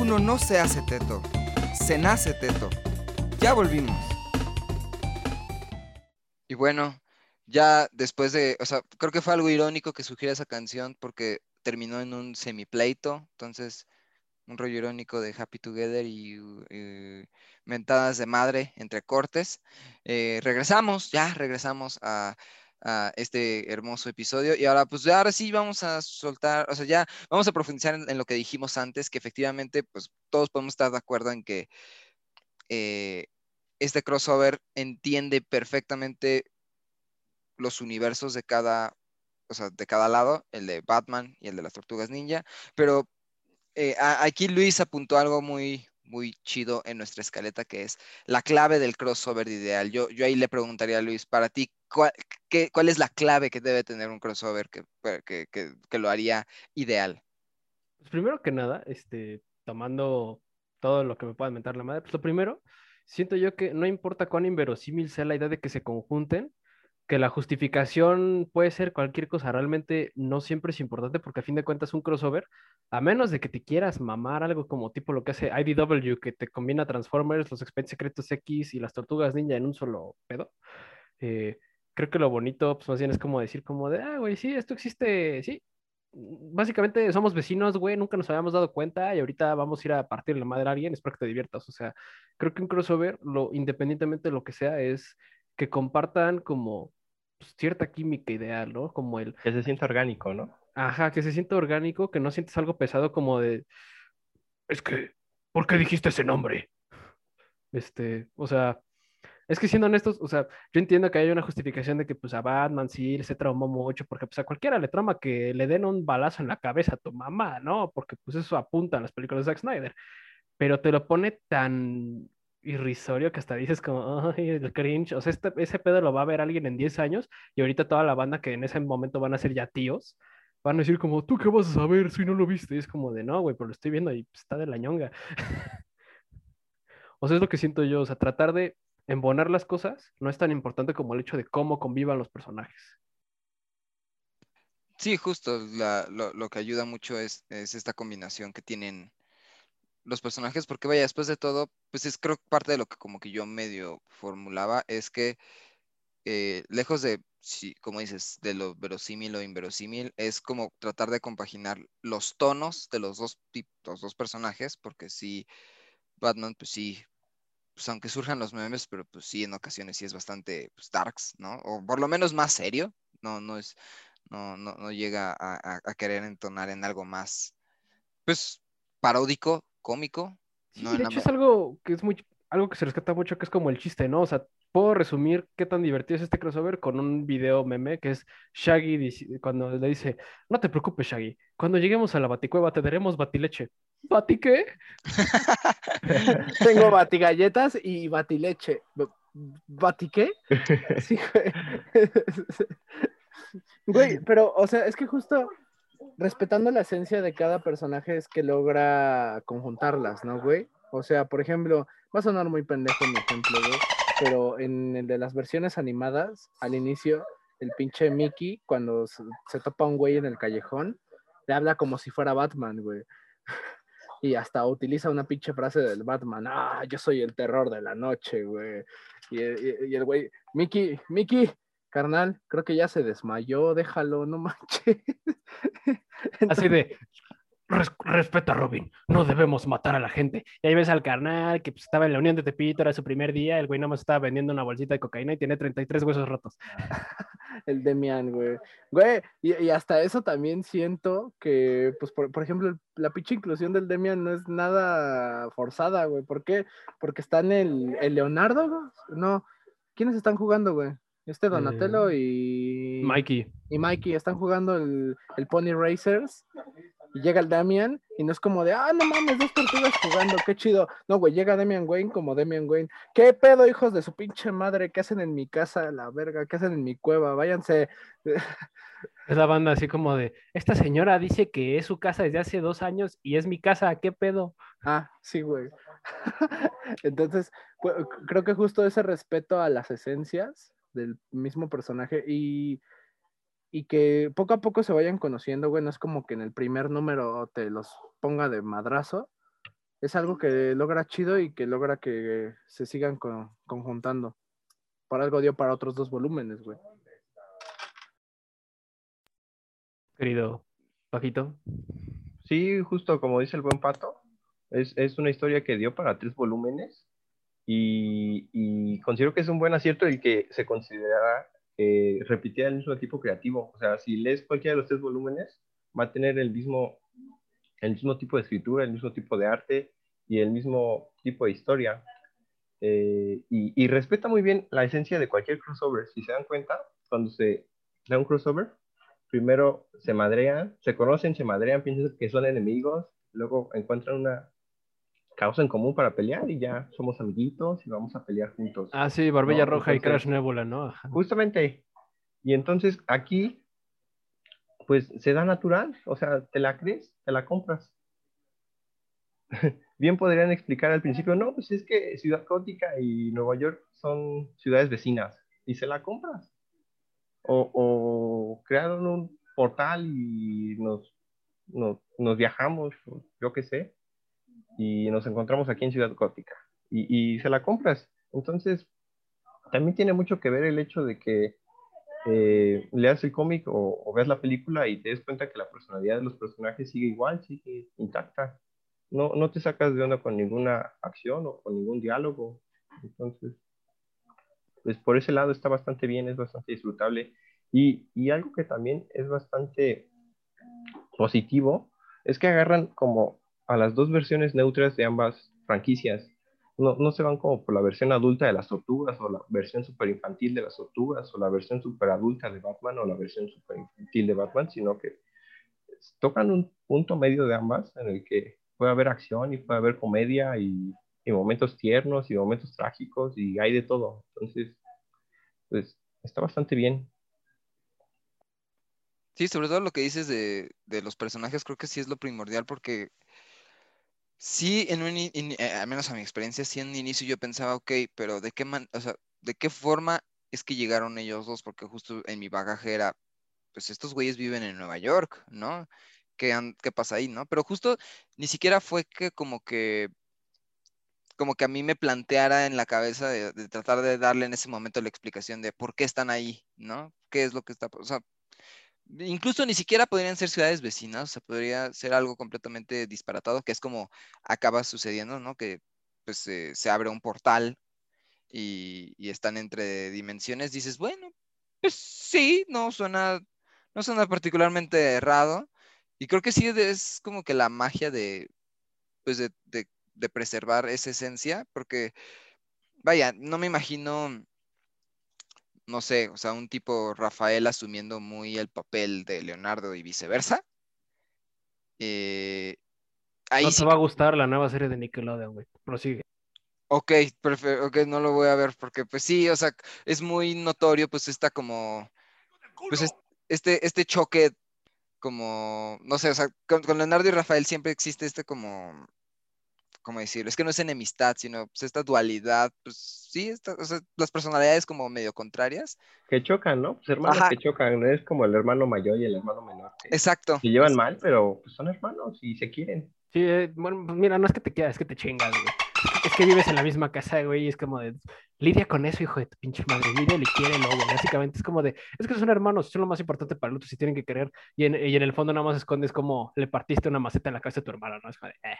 Uno no se hace teto, se nace teto. Ya volvimos. Y bueno, ya después de, o sea, creo que fue algo irónico que sugiera esa canción porque terminó en un semipleito, entonces un rollo irónico de Happy Together y eh, mentadas de madre entre cortes. Eh, regresamos, ya regresamos a, a este hermoso episodio. Y ahora pues ahora sí vamos a soltar, o sea, ya vamos a profundizar en, lo que dijimos antes, que efectivamente pues todos podemos estar de acuerdo en que eh, este crossover entiende perfectamente los universos de cada, o sea, de cada lado, el de Batman y el de las Tortugas Ninja, pero eh, aquí Luis apuntó algo muy, muy chido en nuestra escaleta, que es la clave del crossover ideal. Yo, yo ahí le preguntaría a Luis, para ti, ¿cuál, qué- cuál es la clave que debe tener un crossover que, que, que- lo haría ideal? Pues primero que nada, este, tomando todo lo que me pueda mentar la madre, pues lo primero, siento yo que no importa cuán inverosímil sea la idea de que se conjunten, que la justificación puede ser cualquier cosa, realmente no siempre es importante porque a fin de cuentas un crossover, a menos de que te quieras mamar algo como tipo lo que hace IDW, que te combina Transformers, los Expedientes Secretos X y las Tortugas Ninja en un solo pedo, eh, creo que lo bonito, pues más bien es como decir como de, ah, güey, sí, esto existe, sí, básicamente somos vecinos, güey, nunca nos habíamos dado cuenta y ahorita vamos a ir a partir la madre a alguien, espero que te diviertas. O sea, creo que un crossover, lo, independientemente de lo que sea, es que compartan como pues, cierta química ideal, ¿no? Como el, Que se sienta orgánico, ¿no? ajá, que se sienta orgánico, que no sientes algo pesado como de, es que, ¿por qué dijiste ese nombre? Este, o sea, es que siendo honestos, o sea, yo entiendo que hay una justificación de que pues a Batman sí se traumó mucho, porque pues a cualquiera le trauma que le den un balazo en la cabeza a tu mamá, ¿no? Porque pues eso apunta en las películas de Zack Snyder, pero te lo pone tan irrisorio que hasta dices como, el cringe, o sea, este- ese pedo lo va a ver alguien en 10 años y ahorita toda la banda que en ese momento van a ser ya tíos, van a decir como, ¿tú qué vas a saber si no lo viste? Y es como de, no, güey, pero lo estoy viendo y pues, está de la ñonga. O sea, es lo que siento yo, o sea, tratar de embonar las cosas no es tan importante como el hecho de cómo convivan los personajes. Sí, justo, lo, lo que ayuda mucho es, es esta combinación que tienen los personajes, porque vaya, después de todo, pues es creo parte de lo que como que yo medio formulaba, es que eh, lejos de, sí, como dices, de lo verosímil o inverosímil, es como tratar de compaginar los tonos de los dos, los dos personajes, porque sí, Batman, pues sí, pues aunque surjan los memes, pero pues sí, en ocasiones sí es bastante pues, darks, ¿no? O por lo menos más serio, no, no es, no, no, no llega a, a- a querer entonar en algo más, pues, paródico, cómico. Sí, no de la hecho es algo que es muy, algo que se rescata mucho, que es como el chiste, ¿no? O sea, puedo resumir qué tan divertido es este crossover con un video meme que es Shaggy cuando le dice, no te preocupes, Shaggy, cuando lleguemos a la baticueva te daremos batileche. ¿Bati qué? Tengo batigalletas y batileche. ¿Bati qué? Sí, güey. Güey, pero, o sea, es que justo respetando la esencia de cada personaje es que logra conjuntarlas, ¿no, güey? O sea, por ejemplo, va a sonar muy pendejo mi ejemplo, güey, pero en el de las versiones animadas, al inicio, el pinche Mickey, cuando se, topa un güey en el callejón, le habla como si fuera Batman, güey. Y hasta utiliza una pinche frase del Batman, ah, yo soy el terror de la noche, güey. Y- y el güey, Mickey, Mickey, carnal, creo que ya se desmayó, déjalo, no manches. Así de, "Res- respeta a Robin, no debemos matar a la gente. Y ahí ves al carnal que pues, estaba en la Unión de Tepito, era su primer día, el güey nada más estaba vendiendo una bolsita de cocaína y tiene 33 huesos rotos. El Demian, güey. Güey, y, y hasta eso también siento que, pues, por, por ejemplo, la pinche inclusión del Demian no es nada forzada, güey. ¿Por qué? Porque están el, el Leonardo, güey. No. ¿Quiénes están jugando, güey? Este Donatello y. Mikey. y Mikey están jugando el, el Pony Racers y llega el Damian y no es como de, ah, no mames, dos tortugas jugando, qué chido. No, güey, llega Damian Wayne como Damian Wayne. ¿Qué pedo, hijos de su pinche madre? ¿Qué hacen en mi casa, la verga? ¿Qué hacen en mi cueva? Váyanse. Es la banda así como de, esta señora dice que es su casa desde hace dos años y es mi casa, ¿qué pedo? Ah, sí, güey. Entonces, creo que justo ese respeto a las esencias del mismo personaje y, y que poco a poco se vayan conociendo, güey, no es como que en el primer número te los ponga de madrazo. Es algo que logra chido y que logra que se sigan con- conjuntando. Por algo dio para otros dos volúmenes, güey. Querido Paquito. Sí, justo como dice el buen pato, es, es una historia que dio para tres volúmenes y, considero que es un buen acierto el que se considerara que repitiera el mismo tipo creativo. O sea, si lees cualquiera de los tres volúmenes, va a tener el mismo, el mismo tipo de escritura, el mismo tipo de arte y el mismo tipo de historia. Eh, y, y respeta muy bien la esencia de cualquier crossover. Si se dan cuenta, cuando se da un crossover, primero se madrean, se conocen, se madrean, piensan que son enemigos, luego encuentran una causa en común para pelear y ya somos amiguitos y vamos a pelear juntos. Ah, sí, Barbilla No, Roja y Crash Nebula, ¿no? Ajá. Justamente. Y entonces aquí, pues se da natural, o sea, te la crees, te la compras. Bien podrían explicar al principio, no, pues es que Ciudad Gótica y Nueva York son ciudades vecinas y se la compras. O, o crearon un portal y nos, nos, nos viajamos, yo qué sé, y nos encontramos aquí en Ciudad Gótica y, y se la compras. Entonces, también tiene mucho que ver el hecho de que eh, leas el cómic o, o veas la película y te des cuenta que la personalidad de los personajes sigue igual, sigue intacta. No, no te sacas de onda con ninguna acción o con ningún diálogo. Entonces, pues por ese lado está bastante bien, es bastante disfrutable. Y, y algo que también es bastante positivo es que agarran como a las dos versiones neutras de ambas franquicias. No, no se van como por la versión adulta de las tortugas o la versión super infantil de las tortugas o la versión super adulta de Batman o la versión super infantil de Batman, sino que tocan un punto medio de ambas en el que puede haber acción y puede haber comedia y, y momentos tiernos y momentos trágicos y hay de todo. Entonces, pues está bastante bien. Sí, sobre todo lo que dices de, de los personajes, creo que sí es lo primordial porque sí, en un, eh, al menos a mi experiencia, sí en un inicio yo pensaba, ok, pero ¿de qué man, o sea, de qué forma es que llegaron ellos dos? Porque justo en mi bagaje era, pues estos güeyes viven en Nueva York, ¿no? ¿Qué, han- qué pasa ahí, no? Pero justo ni siquiera fue que como que, como que a mí me planteara en la cabeza de, de tratar de darle en ese momento la explicación de por qué están ahí, ¿no? ¿Qué es lo que está, o sea, Incluso ni siquiera podrían ser ciudades vecinas, o sea, podría ser algo completamente disparatado, que es como acaba sucediendo, ¿no? Que pues eh, se abre un portal y, están entre dimensiones, dices, bueno, pues sí, no suena, no suena particularmente errado, y creo que sí es como que la magia de, pues de preservar esa esencia, porque, vaya, no me imagino no sé, o sea, un tipo Rafael asumiendo muy el papel de Leonardo y viceversa. Eh, ahí No sí, te va a gustar la nueva serie de Nickelodeon, güey. Prosigue. ok, prefe- ok, no lo voy a ver porque pues sí, o sea, es muy notorio pues esta como, pues es- este, este choque como, no sé, o sea, con, con Leonardo y Rafael siempre existe este como, ¿cómo decirlo? Es que no es enemistad, sino pues esta dualidad, pues sí, esta- o sea, las personalidades como medio contrarias. Que chocan, ¿no? Pues hermanos Ajá. que chocan, no es como el hermano mayor y el hermano menor. Que Exacto. se llevan mal, pero pues, son hermanos y se quieren. Sí, eh, bueno, pues mira, no es que te quieras, es que te chingas, güey. Que vives en la misma casa, güey, y es como de, lidia con eso, hijo de tu pinche madre, lidia y quiérelo, güey. Básicamente es como de, es que son hermanos, son lo más importante para el otro, si tienen que querer, y en, el fondo nada más escondes como le partiste una maceta en la casa de tu hermano, ¿no? Es como de, eh.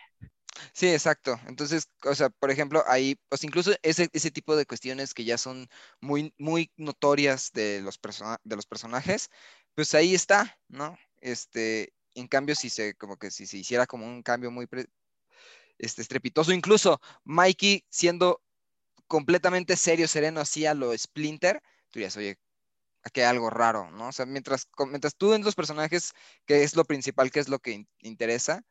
Sí, exacto. Entonces, o sea, por ejemplo, ahí, pues incluso ese, tipo de cuestiones que ya son muy, muy notorias de los, de los personajes, pues ahí está, ¿no? Este, en cambio, si se, como que si se hiciera como un cambio muy pre- este, estrepitoso, incluso Mikey siendo completamente serio, sereno, así a lo Splinter, tú dirías, oye, aquí hay algo raro, ¿no? O sea, mientras, mientras tú en los personajes, que es lo principal, que es lo que in- interesa,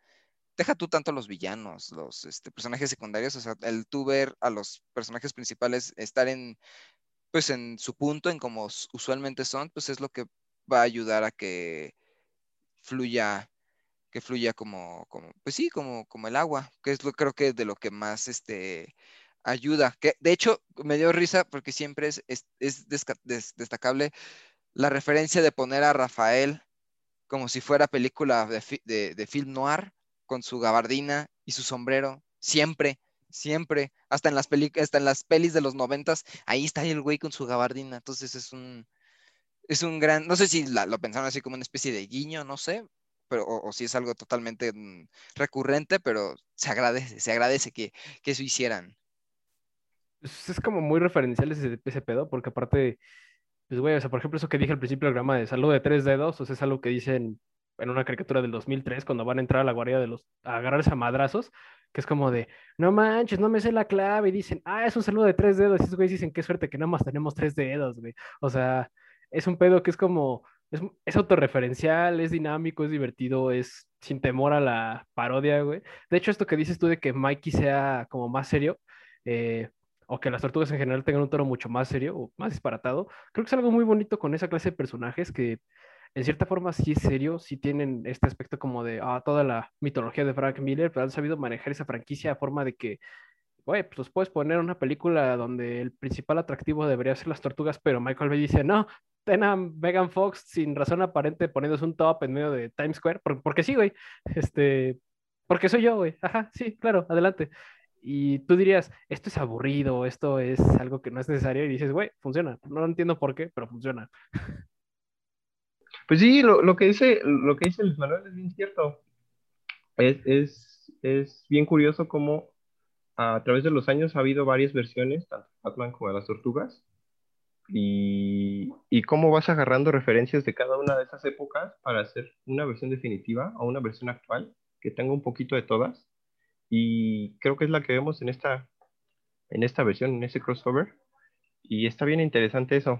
deja tú tanto los villanos, los este, personajes secundarios, o sea, el tú ver a los personajes principales estar en, pues en su punto, en como usualmente son, pues es lo que va a ayudar a que fluya, que fluya como, como, pues sí, como, como el agua, que es lo creo que de lo que más este ayuda. Que de hecho me dio risa porque siempre es, es, es destacable la referencia de poner a Rafael como si fuera película de, de, de film noir, con su gabardina y su sombrero, siempre, siempre, hasta en las peli- hasta en las pelis de los noventas, ahí está el güey con su gabardina, entonces es un, es un gran, no sé si lo pensaron así como una especie de guiño, no sé, pero, o, si es algo totalmente mm, recurrente, pero se agradece, se agradece que, que eso hicieran. Es como muy referencial ese, ese pedo, porque aparte, pues güey, o sea, por ejemplo, eso que dije al principio del programa de salud de tres dedos, o sea, es algo que dicen en una caricatura del 2003 cuando van a entrar a la guardia de los, a agarrarse a madrazos, que es como de, no manches, no me sé la clave, y dicen, ah, es un saludo de tres dedos, y esos güeyes dicen, qué suerte que nada más tenemos tres dedos, güey. O sea, es un pedo que es como, es, es autorreferencial, es dinámico, es divertido, es sin temor a la parodia, güey. De hecho, esto que dices tú de que Mikey sea como más serio, eh, o que las tortugas en general tengan un tono mucho más serio o más disparatado, creo que es algo muy bonito con esa clase de personajes que en cierta forma sí es serio, sí tienen este aspecto como de ah, toda la mitología de Frank Miller, pero han sabido manejar esa franquicia a forma de que, güey, pues puedes poner una película donde el principal atractivo debería ser las tortugas, pero Michael Bay dice, no, ten a Megan Fox sin razón aparente poniéndose un top en medio de Times Square, por- porque sí, güey, este, porque soy yo, güey, ajá, sí, claro, adelante. Y tú dirías, esto es aburrido, esto es algo que no es necesario, y dices, güey, funciona. No entiendo por qué, pero funciona. Pues sí, lo, lo que dice, lo que dice Luis Manuel es bien cierto. Es, es, es bien curioso cómo a través de los años ha habido varias versiones, tanto de Batman como de las tortugas, y, y cómo vas agarrando referencias de cada una de esas épocas para hacer una versión definitiva o una versión actual que tenga un poquito de todas. Y creo que es la que vemos en esta, en esta versión, en ese crossover. Y está bien interesante eso.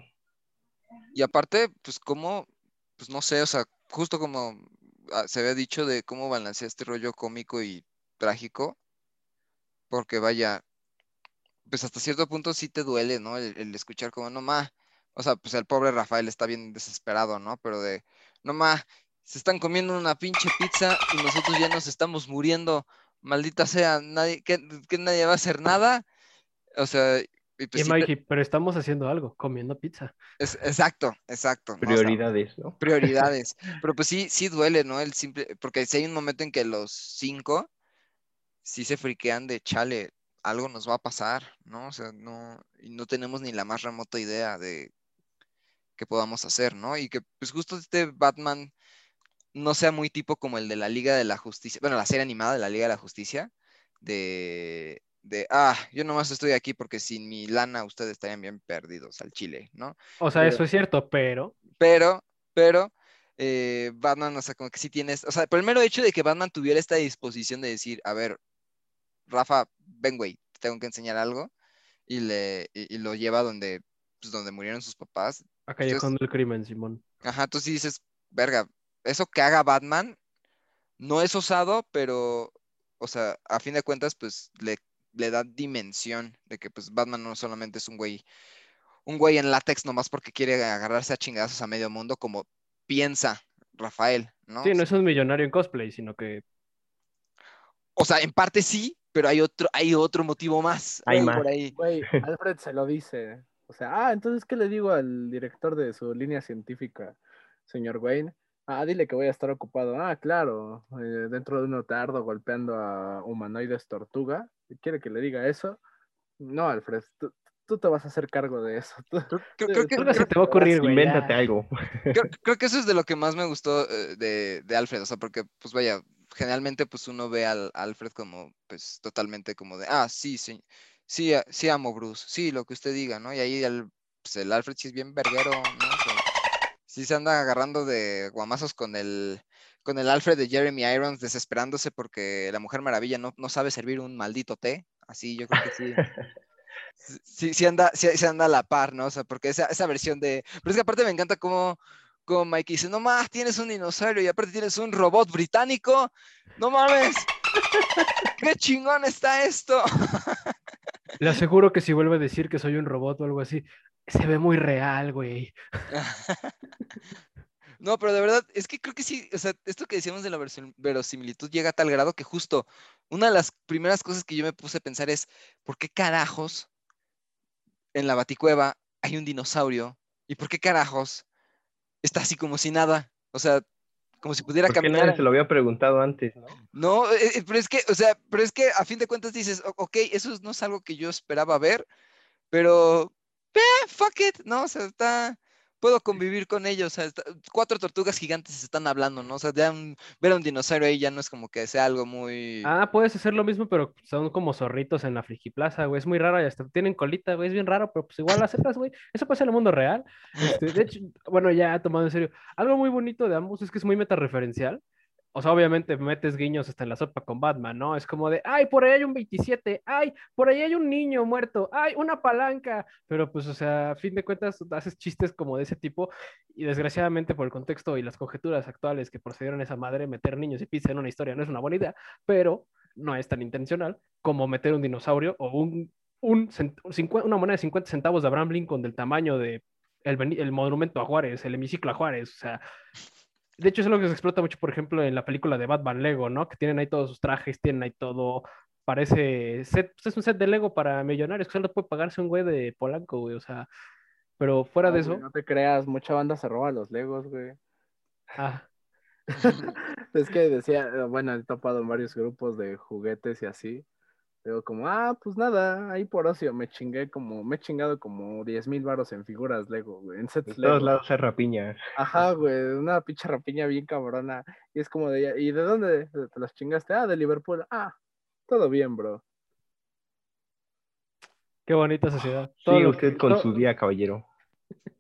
Y aparte, pues cómo, pues no sé, o sea, justo como ah, se había dicho de cómo balancea este rollo cómico y trágico, porque vaya, pues hasta cierto punto sí te duele, ¿no? El, el escuchar como, no ma, o sea, pues el pobre Rafael está bien desesperado, ¿no? Pero de, no ma, se están comiendo una pinche pizza y nosotros ya nos estamos muriendo, maldita sea, nadie, que, que nadie va a hacer nada, o sea, y pues Y sí Mikey, pero estamos haciendo algo, comiendo pizza. es- exacto, exacto, ¿no? O sea, Prioridades, ¿no? prioridades. Pero pues sí, sí duele, ¿no? El simple, porque si hay un momento en que los cinco sí se friquean de chale, algo nos va a pasar, ¿no? O sea, no, no tenemos ni la más remota idea de qué podamos hacer, ¿no? Y que pues justo este Batman no sea muy tipo como el de la Liga de la Justicia, bueno, la serie animada de la Liga de la Justicia, de, de, ah, yo nomás estoy aquí porque sin mi lana ustedes estarían bien perdidos al chile, ¿no? O sea, Pero- eso es cierto, pero pero, pero, eh, Batman, o sea, como que sí tienes, o sea, por el mero hecho de que Batman tuviera esta disposición de decir, a ver, Rafa, ven, güey, te tengo que enseñar algo, y, le, y, y lo lleva donde, pues, donde murieron sus papás. a Callejón del Crimen, Simón. Ajá, tú sí dices, verga, eso que haga Batman no es osado, pero, o sea, a fin de cuentas, pues, le, le da dimensión de que, pues, Batman no solamente es un güey un güey en látex nomás porque quiere agarrarse a chingazos a medio mundo, como piensa Rafael, ¿no? Sí, no es un millonario en cosplay, sino que O sea, en parte sí, pero hay otro, hay otro motivo más. Hay más. por ahí. Güey, Alfred se lo dice. O sea, ah, entonces, ¿qué le digo al director de su línea científica, señor Wayne? Ah, dile que voy a estar ocupado. Ah, claro, eh, dentro de un tardo golpeando a humanoides tortuga. ¿Quiere que le diga eso? No, Alfred, tú, tú te vas a hacer cargo de eso. Tú- Creo, creo que, algo se creo- te va a ocurrir, güey. Invéntate ya. algo. creo- creo que eso es de lo que más me gustó eh, de, de Alfred, o sea, porque, pues vaya, generalmente pues uno ve al Alfred como pues totalmente como de, ah, sí, sí, sí, a- sí amo Bruce, sí, lo que usted diga, ¿no? Y ahí el, pues, el Alfred sí es bien verguero, ¿no? O sea, sí se anda agarrando de guamazos con el, con el Alfred de Jeremy Irons, desesperándose porque la Mujer Maravilla no, no sabe servir un maldito té, así yo creo que sí. Sí, sí, sí anda, sí, sí anda a la par, ¿no? O sea, porque esa, esa versión de... Pero es que aparte me encanta cómo, cómo Mike dice, no más, tienes un dinosaurio y aparte tienes un robot británico. No mames. ¡Qué chingón está esto! Le aseguro que si vuelve a decir que soy un robot o algo así, se ve muy real, güey. No, pero de verdad, es que creo que sí, o sea, esto que decíamos de la verosimilitud llega a tal grado que justo una de las primeras cosas que yo me puse a pensar es, ¿por qué carajos en la baticueva hay un dinosaurio? ¿Y por qué carajos está así como si nada? O sea, como si pudiera ¿Por qué caminar. nadie se lo había preguntado antes, no? No, eh, eh, pero es que, o sea, pero es que a fin de cuentas dices, "O- ok, eso no es algo que yo esperaba ver, pero, eh, fuck it, ¿no? O sea, está, puedo convivir con ellos, o sea, está- cuatro tortugas gigantes están hablando, ¿no? O sea, ya un- ver a un dinosaurio ahí ya no es como que sea algo muy... Ah, puedes hacer lo mismo, pero son como zorritos en la Frikiplaza, güey. Es muy raro hasta tienen colita, güey. Es bien raro, pero pues igual aceptas, güey. Eso pasa en el mundo real. Este, de hecho, bueno, ya tomado en serio. Algo muy bonito de ambos es que es muy metareferencial. O sea, obviamente metes guiños hasta en la sopa con Batman, ¿no? Es como de, ay, por ahí hay un 27, ay, por ahí hay un niño muerto, ay, una palanca. Pero pues, o sea, a fin de cuentas, haces chistes como de ese tipo y desgraciadamente por el contexto y las conjeturas actuales que procedieron a esa madre, meter niños y pizza en una historia no es una buena idea, pero no es tan intencional como meter un dinosaurio o un, un una moneda de 50 centavos de Abraham Lincoln del tamaño de el, el monumento a Juárez, el hemiciclo a Juárez, o sea, de hecho, es lo que se explota mucho, por ejemplo, en la película de Batman Lego, ¿no? Que tienen ahí todos sus trajes, tienen ahí todo. Parece set, pues, es un set de Lego para millonarios, que solo puede pagarse un güey de Polanco, güey. O sea, pero fuera No, de güey, eso, no te creas, mucha banda se roba los Legos, güey. ah, Es que decía, eh, bueno, he topado en varios grupos de juguetes y así. Digo, como, ah, pues nada, ahí por ocio me chingué como, me he chingado como 10 mil baros en figuras Lego, güey, en De sets todos Lego. lados es rapiña. Ajá, güey, una pinche rapiña bien cabrona. Y es como de, ¿y de dónde te las chingaste? Ah, de Liverpool. Ah, todo bien, bro. qué bonita sociedad. Todo Sí, usted con todo- su día, caballero.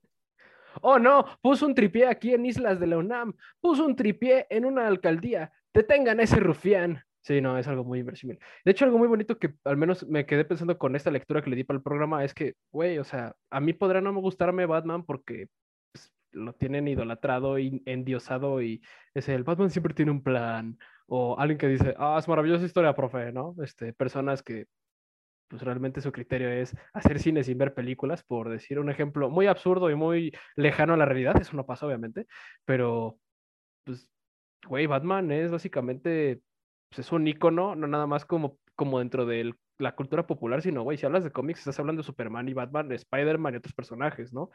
Oh, no, puso un tripié aquí en Islas de la UNAM, puso un tripié en una alcaldía. Detengan a ese rufián. Sí, no, es algo muy inverosímil. De hecho, algo muy bonito que al menos me quedé pensando con esta lectura que le di para el programa es que, güey, o sea, a mí podrá no me gustarme Batman porque pues, lo tienen idolatrado y endiosado y es el Batman siempre tiene un plan. O alguien que dice, ah, es maravillosa historia, profe, ¿no? Este, personas que pues realmente su criterio es hacer cine sin ver películas, por decir un ejemplo muy absurdo y muy lejano a la realidad, eso no pasa obviamente, pero pues, güey, Batman es básicamente, pues es un icono, no nada más como, como dentro de la cultura popular, sino, güey, si hablas de cómics, estás hablando de Superman y Batman, Spider-Man y otros personajes, ¿no?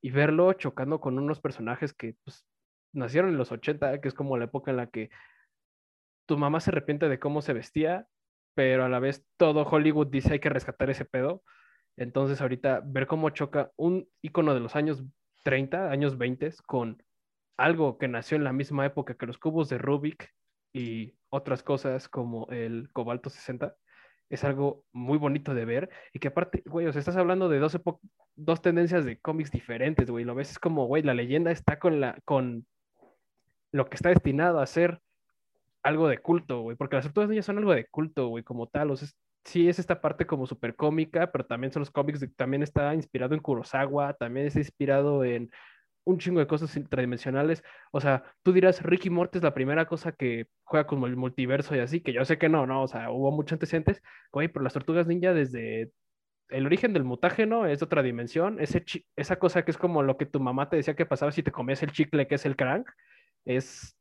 Y verlo chocando con unos personajes que, pues, nacieron en los 80, que es como la época en la que tu mamá se arrepiente de cómo se vestía, pero a la vez todo Hollywood dice hay que rescatar ese pedo. Entonces ahorita ver cómo choca un icono de los años 30, años 20 con algo que nació en la misma época que los cubos de Rubik y otras cosas como el cobalto 60 es algo muy bonito de ver y que aparte, güey, o sea, estás hablando de dos, dos tendencias de cómics diferentes, güey, lo ves es como, güey, la leyenda está con la con lo que está destinado a ser algo de culto, güey, porque las tortugas ninja son algo de culto, güey, como tal, o sea, es- sí es esta parte como súper cómica, pero también son los cómics, de- también está inspirado en Kurosawa, también está inspirado en un chingo de cosas tridimensionales, o sea, tú dirás, Ricky Morty es la primera cosa que juega con el multiverso y así, que yo sé que no, no, o sea, hubo muchos antecedentes, güey, pero las tortugas ninja desde el origen del mutágeno es de otra dimensión, ese esa cosa que es como lo que tu mamá te decía que pasaba si te comías el chicle, que es el crank, es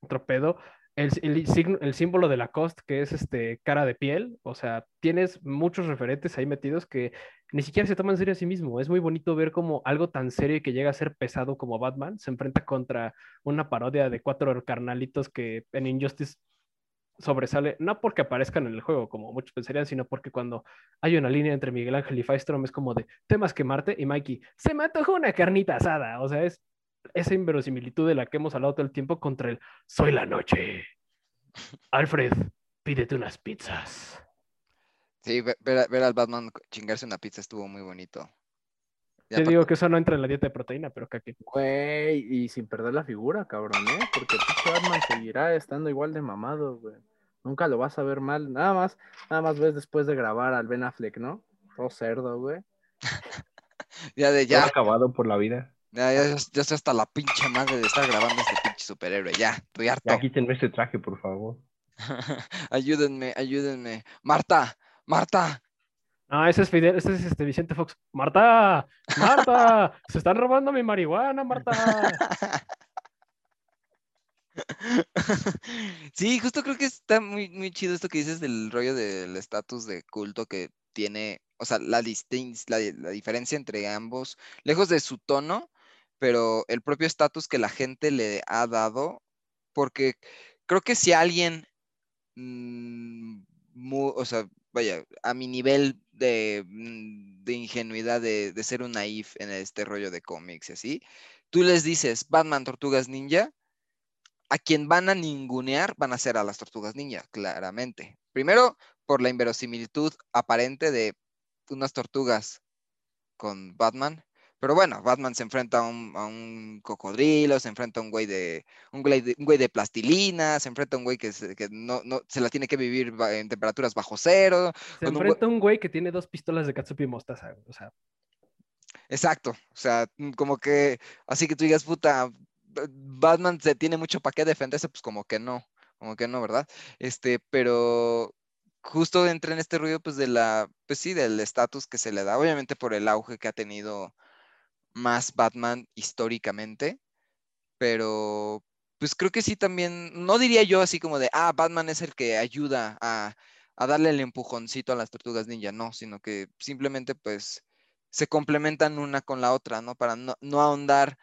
otro pedo. El, el el símbolo de Lacoste, que es este cara de piel, o sea, tienes muchos referentes ahí metidos que ni siquiera se toman en serio a sí mismo. Es muy bonito ver como algo tan serio y que llega a ser pesado como Batman se enfrenta contra una parodia de cuatro carnalitos que en Injustice sobresale, no porque aparezcan en el juego, como muchos pensarían, sino porque cuando hay una línea entre Miguel Ángel y Firestorm es como de temas que Marte y Mikey, se me antojó una carnita asada. O sea, es esa inverosimilitud de la que hemos hablado todo el tiempo contra el soy la noche. Alfred, pídete unas pizzas. Sí, ve- ver, a- ver al Batman chingarse una pizza estuvo muy bonito. Te digo que eso no entra en la dieta de proteína, pero que Güey, y sin perder la figura, cabrón, ¿eh? Porque pinche Batman seguirá estando igual de mamado, güey. Nunca lo vas a ver mal. Nada más, nada más ves después de grabar al Ben Affleck, ¿no? Todo cerdo, güey. ya de Ya ya, acabado por la vida. Ya, ya, ya estoy hasta la pinche madre de estar grabando este pinche superhéroe. Ya, estoy harto. Ya quítenme este traje, por favor. ayúdenme, ayúdenme. Marta, Marta. Ah, ese es Fidel, ese es este Vicente Fox. Marta, Marta, se están robando mi marihuana, Marta. Sí, justo creo que está muy, muy chido esto que dices del rollo del estatus de culto que tiene, o sea, la, la, la diferencia entre ambos, lejos de su tono, pero el propio estatus que la gente le ha dado, porque creo que si alguien, mm, o sea, vaya, a mi nivel de, mm, de ingenuidad de, de ser un naif en este rollo de cómics y así, tú les dices Batman, Tortugas Ninja, a quien van a ningunear van a ser a las tortugas ninja, claramente. Primero, por la inverosimilitud aparente de unas tortugas con Batman. Pero bueno, Batman se enfrenta a un, a un cocodrilo, se enfrenta a un güey de, un güey de, un güey de plastilina, se enfrenta a un güey que, se, que no, no, se la tiene que vivir en temperaturas bajo cero. Se enfrenta a un güey que tiene dos pistolas de catsup y mostaza. O sea, Exacto, o sea, mm, como que, así que tú digas, puta, Batman se tiene mucho para qué defenderse, pues como que no, como que no, ¿verdad? Este, pero justo entra en este ruido, pues de la, pues sí, del estatus que se le da, obviamente por el auge que ha tenido más Batman históricamente, pero pues creo que sí también, no diría yo así como de, ah, Batman es el que ayuda a, a darle el empujoncito a las tortugas ninja, no, sino que simplemente pues se complementan una con la otra, ¿no? Para no, no ahondar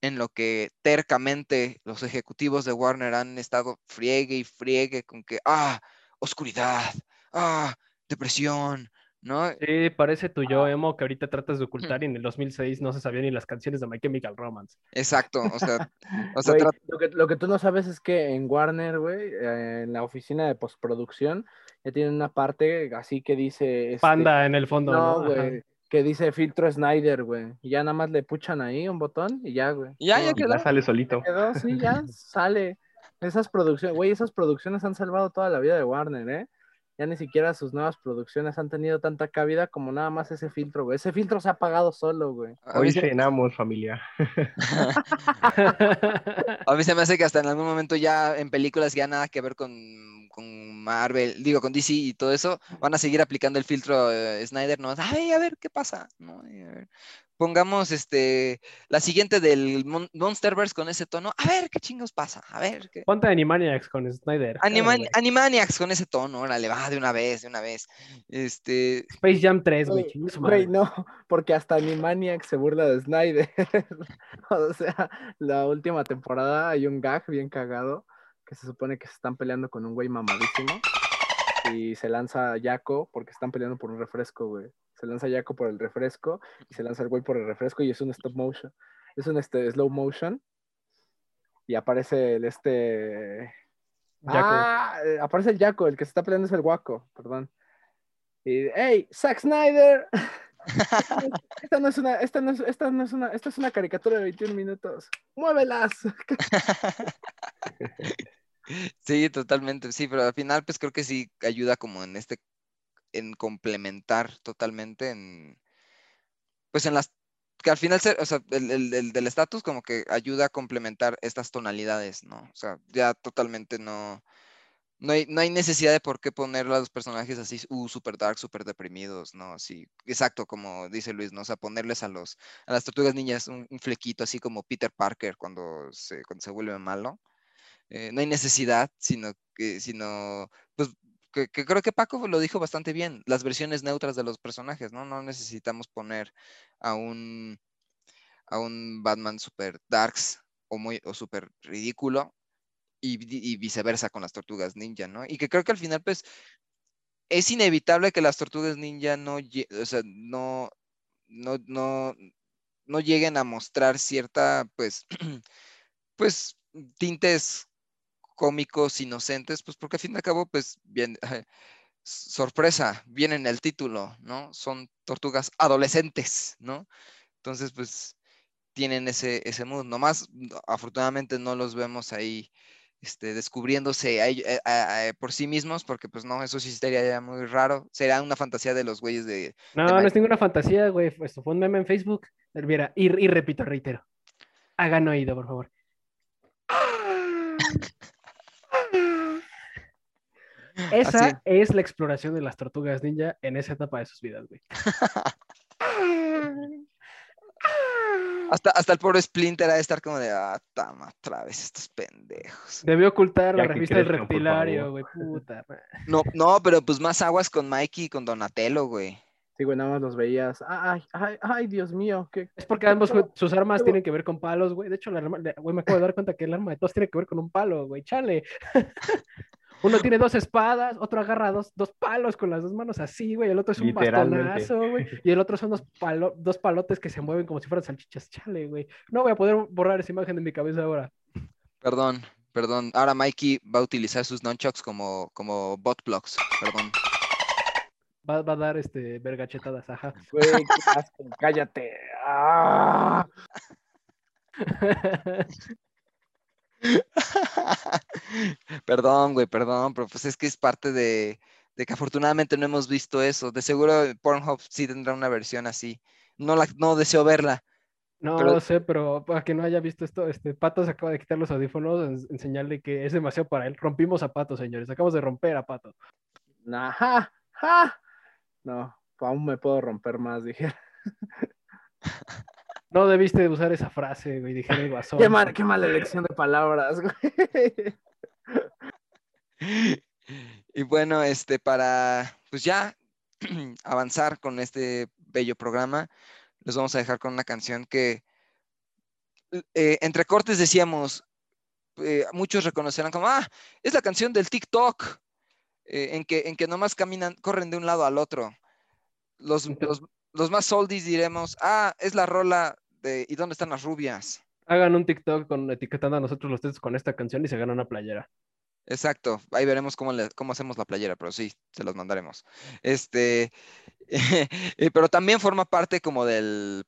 en lo que tercamente los ejecutivos de Warner han estado friegue y friegue con que, ah, oscuridad, ah, depresión, ¿no? sí, parece tu yo emo que ahorita tratas de ocultar y en el 2006 no se sabían ni las canciones de My Chemical Romance. Exacto, o sea, o sea, lo, que, lo que tú no sabes es que en Warner, güey, eh, en la oficina de postproducción, ya tienen una parte así que dice... este, Panda en el fondo, No, güey. Que dice filtro Snyder, güey. Y ya nada más le puchan ahí un botón y ya, güey. ya, ya quedó. ya sale solito. quedó, sí, ya sale. Esas producciones, güey, esas producciones han salvado toda la vida de Warner, ¿eh? Ya ni siquiera sus nuevas producciones han tenido tanta cabida como nada más ese filtro, güey. Ese filtro se ha apagado solo, güey. Hoy se- cenamos, familia. A mí se me hace que hasta en algún momento ya en películas ya nada que ver con, con Marvel, digo, con DC y todo eso, van a seguir aplicando el filtro eh, Snyder, ¿no? Ay, a ver qué pasa, ¿no? A ver, Pongamos este, la siguiente del Mon- Monsterverse con ese tono, a ver qué chingos pasa, a ver qué... Ponte Animaniacs con Snyder. Animaniacs con ese tono, órale, va de una vez, de una vez. Este, Space Jam 3, güey. Güey, no, porque hasta Animaniacs se burla de Snyder. o sea, la última temporada hay un gag bien cagado que se supone que se están peleando con un güey mamadísimo y se lanza Jaco porque están peleando por un refresco, güey. Se lanza Jaco por el refresco y se lanza el güey por el refresco y es un stop motion. Es un este, slow motion y aparece el este... Jaco. Ah, eh, aparece el Jaco, el que se está peleando es el guaco, perdón. Y, hey, Zack Snyder. esta no es una, esta no es, esta no es una, esta es una caricatura de 21 minutos. ¡Muévelas! Sí, totalmente, sí, pero al final pues creo que sí ayuda como en este, en complementar totalmente en, pues en las, que al final, o sea, el, el- el del estatus como que ayuda a complementar estas tonalidades, ¿no? O sea, ya totalmente no, no hay, no hay necesidad de por qué poner a los personajes así, uh, super dark, super deprimidos, ¿no? Sí, exacto, como dice Luis, ¿no? O sea, ponerles a los, a las tortugas niñas un, un flequito así como Peter Parker cuando se, cuando se vuelve malo eh, no hay necesidad, sino que, sino, pues, que, creo que Paco lo dijo bastante bien, las versiones neutras de los personajes, ¿no? No necesitamos poner a un, a un Batman super darks o muy, o super ridículo y, vi- y viceversa con las tortugas ninja, ¿no? Y que creo que al final, pues, es inevitable que las tortugas ninja no, no, no, no, no lleguen a mostrar cierta, pues, pues, tintes cómicos, inocentes, pues porque al fin y al cabo, pues bien, sorpresa, viene en el título, ¿no? Son tortugas adolescentes, ¿no? Entonces, pues tienen ese, ese mood. Nomás, no- afortunadamente no los vemos ahí este, descubriéndose a eh, a- a- por sí mismos, porque pues no, eso sí sería ya muy raro. Será una fantasía de los güeyes de... No, de no Mike- es ninguna fantasía, güey. Esto fue un meme en Facebook. Mira, y, y repito, reitero. Hagan oído, por favor. Esa Así. es la exploración de las tortugas ninja en esa etapa de sus vidas, güey. Hasta, hasta el pobre Splinter ha de estar como de, ah, tama, otra vez estos pendejos. Debió ocultar la revista del reptilario, güey. Puta. No, no, pero pues más aguas con Mikey y con Donatello, güey. Sí, güey, nada más los veías. Ay, ay, ay, Dios mío. ¿qué, Es porque ambos sus armas tienen que ver con palos, güey. De hecho, la arma, güey, me acabo de dar cuenta que el arma de todos tiene que ver con un palo, güey. Chale. Uno tiene dos espadas, otro agarra dos, dos palos con las dos manos así, güey. El otro es un bastonazo, güey. Y el otro son dos, palo- dos palotes que se mueven como si fueran salchichas. Chale, güey. No voy a poder borrar esa imagen de mi cabeza ahora. Perdón, perdón. Ahora Mikey va a utilizar sus nunchucks como, como bot blocks. Perdón. Va, va a dar este vergachetadas, ajá. Güey, qué asco, cállate. Ah. Perdón, güey, perdón, pero pues es que es parte de, de que afortunadamente no hemos visto eso. De seguro Pornhub sí tendrá una versión así. No, la, no deseo verla. No Pero- sé, pero para que no haya visto esto, este Pato se acaba de quitar los audífonos, en- enseñarle que es demasiado para él. Rompimos a Pato, señores. Acabamos de romper a Pato. Ajá, ja. No, aún me puedo romper más, dije. No debiste usar esa frase, güey, dijera el guasón. Qué, mal, qué mala elección de palabras, güey. Y bueno, este, para pues ya avanzar con este bello programa, les vamos a dejar con una canción que eh, entre cortes decíamos, eh, muchos reconocerán como, ah, es la canción del TikTok, eh, en, que, en que nomás caminan, corren de un lado al otro. Los, los, los más oldies diremos, ah, es la rola de ¿Y dónde están las rubias? Hagan un TikTok con, etiquetando a nosotros los tetos con esta canción y se gana una playera. Exacto, ahí veremos cómo, le- cómo hacemos la playera, pero sí, se los mandaremos. Este, eh, pero también forma parte como del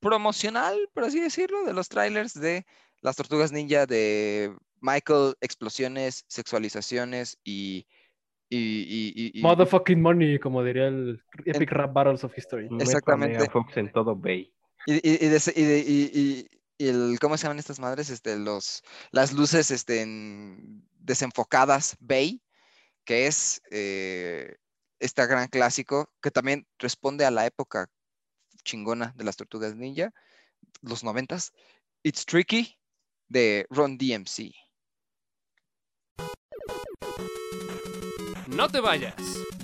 promocional, por así decirlo, de los trailers de las Tortugas Ninja de Michael, explosiones, sexualizaciones y... y, y- y- y- Motherfucking money, como diría el Epic Rap Battles of History. Exactamente. Megafox en todo Bay. Y, el, ¿cómo se llaman estas madres? Este, los, las luces este, en- desenfocadas, Bay, que es eh, este gran clásico que también responde a la época chingona de las tortugas ninja, los noventas. It's Tricky, de Ron DMC. No te vayas.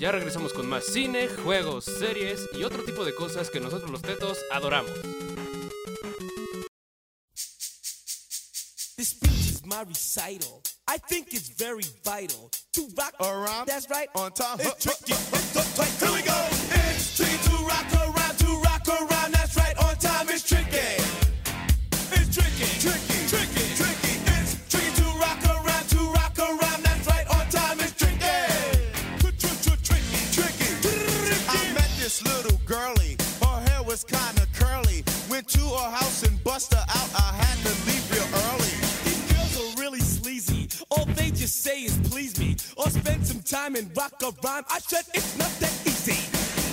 Ya regresamos con más cine, juegos, series y otro tipo de cosas que nosotros los tetos adoramos. This speech is my recital. I think it's very vital to rock around. That's right. On time. It's tricky. Here we go. Girlie. Her hair was kinda curly. Went to her house and bust her out. I had to leave real early. These girls are really sleazy. All they just say is please me. Or spend some time and rock a rhyme. I said it's not that easy.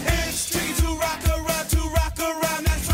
It's tricky to rock around, to rock around. That's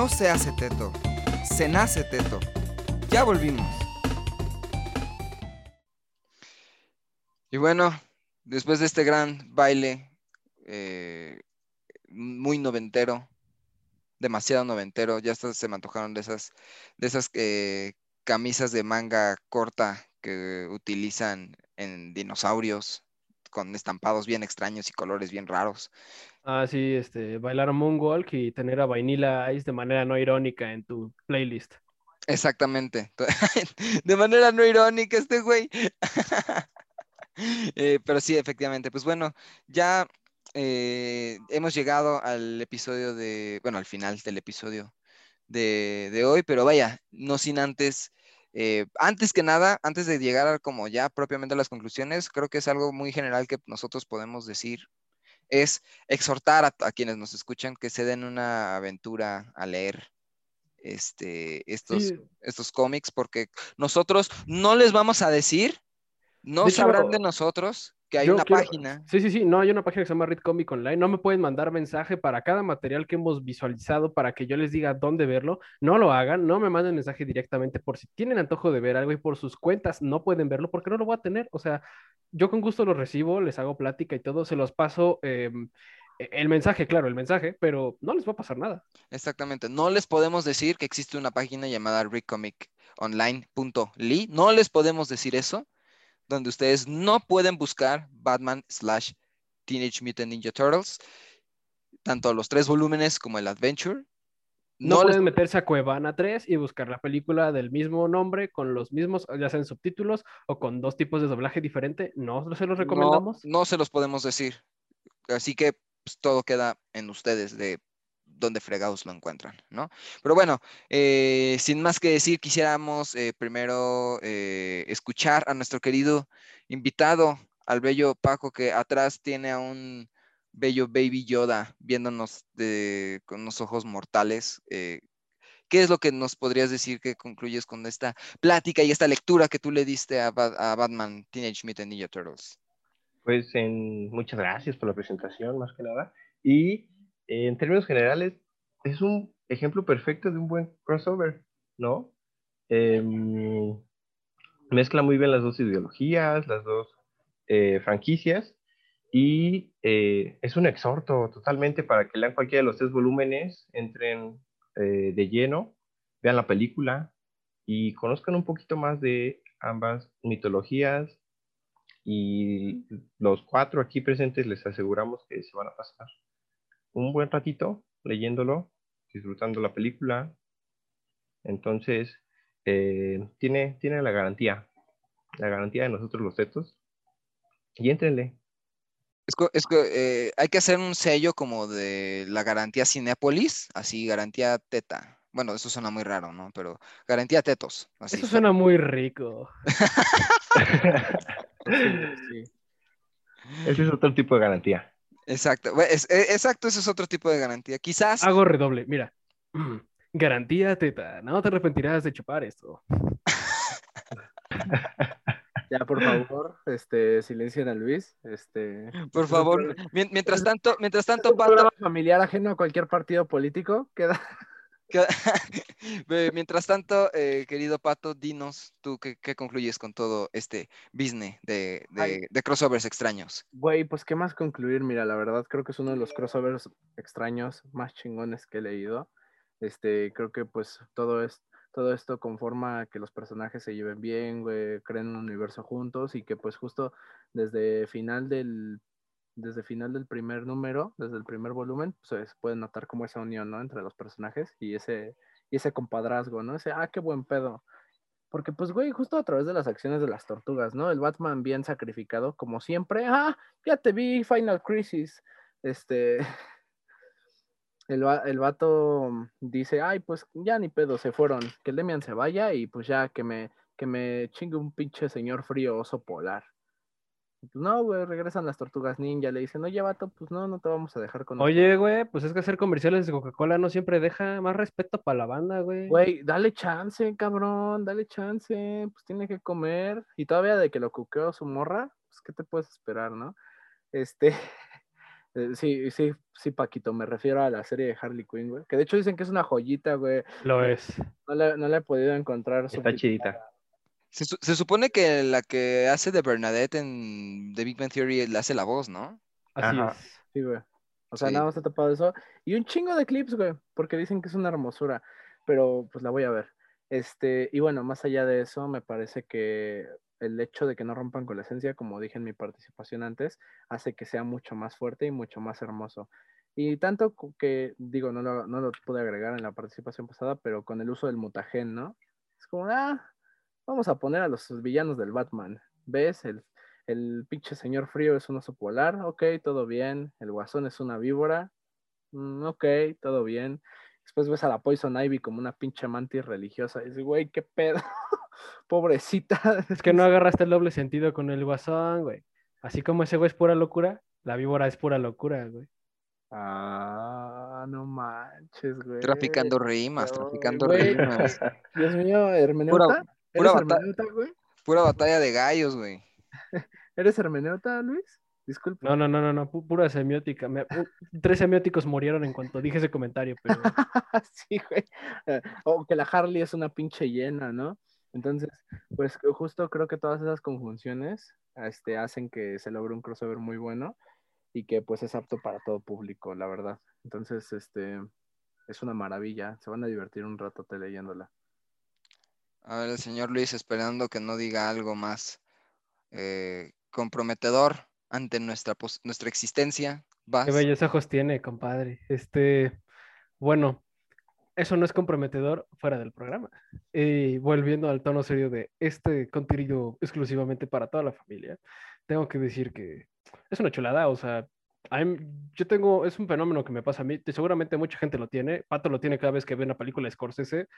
no se hace teto, se nace teto. Ya volvimos. Y bueno, después de este gran baile eh, muy noventero, demasiado noventero, ya se me antojaron de esas, de esas eh, camisas de manga corta que utilizan en dinosaurios con estampados bien extraños y colores bien raros. Ah, sí, este, bailar Moonwalk y tener a Vanilla Ice de manera no irónica en tu playlist. Exactamente. De manera no irónica este güey. Eh, pero sí, efectivamente. Pues bueno, ya eh, hemos llegado al episodio de, bueno, al final del episodio de, de hoy, pero vaya, no sin antes, eh, antes que nada, antes de llegar a como ya propiamente a las conclusiones, creo que es algo muy general que nosotros podemos decir, es exhortar a, a quienes nos escuchan que se den una aventura a leer este, estos, Sí. estos cómics, porque nosotros no les vamos a decir, no De hecho, sabrán de nosotros que hay Yo una quiero- página. Sí, sí, sí. No, hay una página que se llama Read Comic Online. No me pueden mandar mensaje para cada material que hemos visualizado para que yo les diga dónde verlo. No lo hagan. No me manden mensaje directamente por si tienen antojo de ver algo y por sus cuentas no pueden verlo porque no lo voy a tener. O sea, yo con gusto lo recibo, les hago plática y todo. Se los paso em, el mensaje, claro, el mensaje, pero no les va a pasar nada. Exactamente. No les podemos decir que existe una página llamada recomiconline.ly. No les podemos decir eso, donde ustedes no pueden buscar Batman slash Teenage Mutant Ninja Turtles, tanto los tres volúmenes como el Adventure. No, No les- pueden meterse a Cuevana 3 y buscar la película del mismo nombre con los mismos, ya sean subtítulos o con dos tipos de doblaje diferente. No se los no- recomendamos. No, se los podemos decir. Así que pues, todo queda en ustedes de dónde fregados lo encuentran, ¿no? Pero bueno, eh, sin más que decir, quisiéramos eh, primero eh, escuchar a nuestro querido invitado, al bello Paco, que atrás tiene a un bello baby Yoda viéndonos de- con unos ojos mortales. ¿Qué es lo que nos podrías decir que concluyes con esta plática y esta lectura que tú le diste a, Ba- a Batman Teenage Mutant Ninja Turtles? Pues muchas gracias por la presentación, más que nada. Y en términos generales, es un ejemplo perfecto de un buen crossover, ¿no? Em, mezcla muy bien las dos ideologías, las dos eh, franquicias, y eh, es un exhorto totalmente para que lean cualquiera de los tres volúmenes, entren eh, de lleno, vean la película y conozcan un poquito más de ambas mitologías, y los cuatro aquí presentes les aseguramos que se van a pasar un buen ratito leyéndolo, disfrutando la película. Entonces, eh, tiene, tiene la garantía, la garantía de nosotros los tetos. Y éntrenle. Es, es eh, hay que hacer un sello como de la garantía Cinépolis, así garantía teta. Bueno, eso suena muy raro, ¿no? Pero garantía tetos. Así Eso suena. suena muy rico. Sí, sí. Ese es otro tipo de garantía. Exacto. Es- e- exacto, ese es otro tipo de garantía. Quizás Hago redoble, mira. Garantía teta, no te arrepentirás de chupar esto. Ya, por favor, este, silencien a Luis. Este, Por favor, mientras tanto, mientras es tanto, un Pato, programa familiar ajeno a cualquier partido político. Queda. mientras tanto, eh, querido Pato, dinos tú qué, qué concluyes con todo este business de, de- de crossovers extraños. Güey, pues qué más concluir. Mira, la verdad creo que es uno de los crossovers extraños más chingones que he leído. Este, creo que pues todo es todo esto conforma a que los personajes se lleven bien, güey, creen un universo juntos y que pues justo desde final del desde final del primer número, desde el primer volumen, pues se puede notar como esa unión, ¿no? Entre los personajes y ese y ese compadrazgo, ¿no? Ese, ah, qué buen pedo. Porque, pues, güey, justo a través de las acciones de las tortugas, ¿no? El Batman bien sacrificado, como siempre. Ah, ya te vi, Final Crisis. Este. El, el vato dice, ay, pues ya ni pedo, se fueron. Que el Demian se vaya y pues ya que me, que me chingue un pinche señor frío oso polar. Pues no, güey, regresan las tortugas ninja. Le dicen, oye, vato, pues no, no te vamos a dejar con Oye, güey, pues es que hacer comerciales de Coca-Cola no siempre deja más respeto para la banda, güey. Güey, dale chance, cabrón, dale chance, pues tiene que comer. Y todavía de que lo cuqueó su morra, pues qué te puedes esperar, ¿no? Este, Eh, sí, sí, sí, Paquito, me refiero a la serie de Harley Quinn, güey. Que de hecho dicen que es una joyita, güey. Lo es. No le, no le he podido encontrar Está chidita. Se, su- se supone que la que hace de Bernadette en The Big Bang Theory le hace la voz, ¿no? Así Ajá. es. Sí, güey. O sea, Sí. nada más he tapado eso. Y un chingo de clips, güey, porque dicen que es una hermosura. Pero pues la voy a ver. Este, y bueno, más allá de eso, me parece que el hecho de que no rompan con la esencia, como dije en mi participación antes, hace que sea mucho más fuerte y mucho más hermoso. Y tanto que, digo, no lo, no lo pude agregar en la participación pasada, pero con el uso del mutagen, ¿no? Es como, ah, vamos a poner a los villanos del Batman. ¿Ves? El, el pinche señor frío es un oso polar, ok, todo bien. El guasón es una víbora, mm, ok, todo bien. Después ves a la Poison Ivy como una pinche mantis religiosa. Y dices, güey, qué pedo. Pobrecita. Es que no agarraste el doble sentido con el guasón, güey. Así como ese güey es pura locura, la víbora es pura locura, güey. Ah, no manches, güey. Traficando rimas, traficando güey. rimas. Dios mío, hermeneuta. Pura- ¿Eres pura bata- güey? Pura batalla de gallos, güey. ¿Eres hermeneuta, Luis? Disculpa. No, no, no, no, no, pu- pura semiótica. Me- tres semióticos murieron en cuanto dije ese comentario, pero sí, güey. Eh, O que la Harley es una pinche llena, ¿no? Entonces, pues justo creo que todas esas conjunciones este, hacen que se logre un crossover muy bueno y que pues es apto para todo público, la verdad. Entonces, este, es una maravilla. Se van a divertir un rato leyéndola. A ver, el señor Luis esperando que no diga algo más eh, comprometedor ante nuestra, nuestra existencia. Vas. qué bellos ojos tiene, compadre. Este, bueno, eso no es comprometedor fuera del programa. Y volviendo al tono serio de este contenido exclusivamente para toda la familia, tengo que decir que es una chulada, o sea, yo tengo, es un fenómeno que me pasa a mí, seguramente mucha gente lo tiene, Pato lo tiene cada vez que ve una película de Scorsese,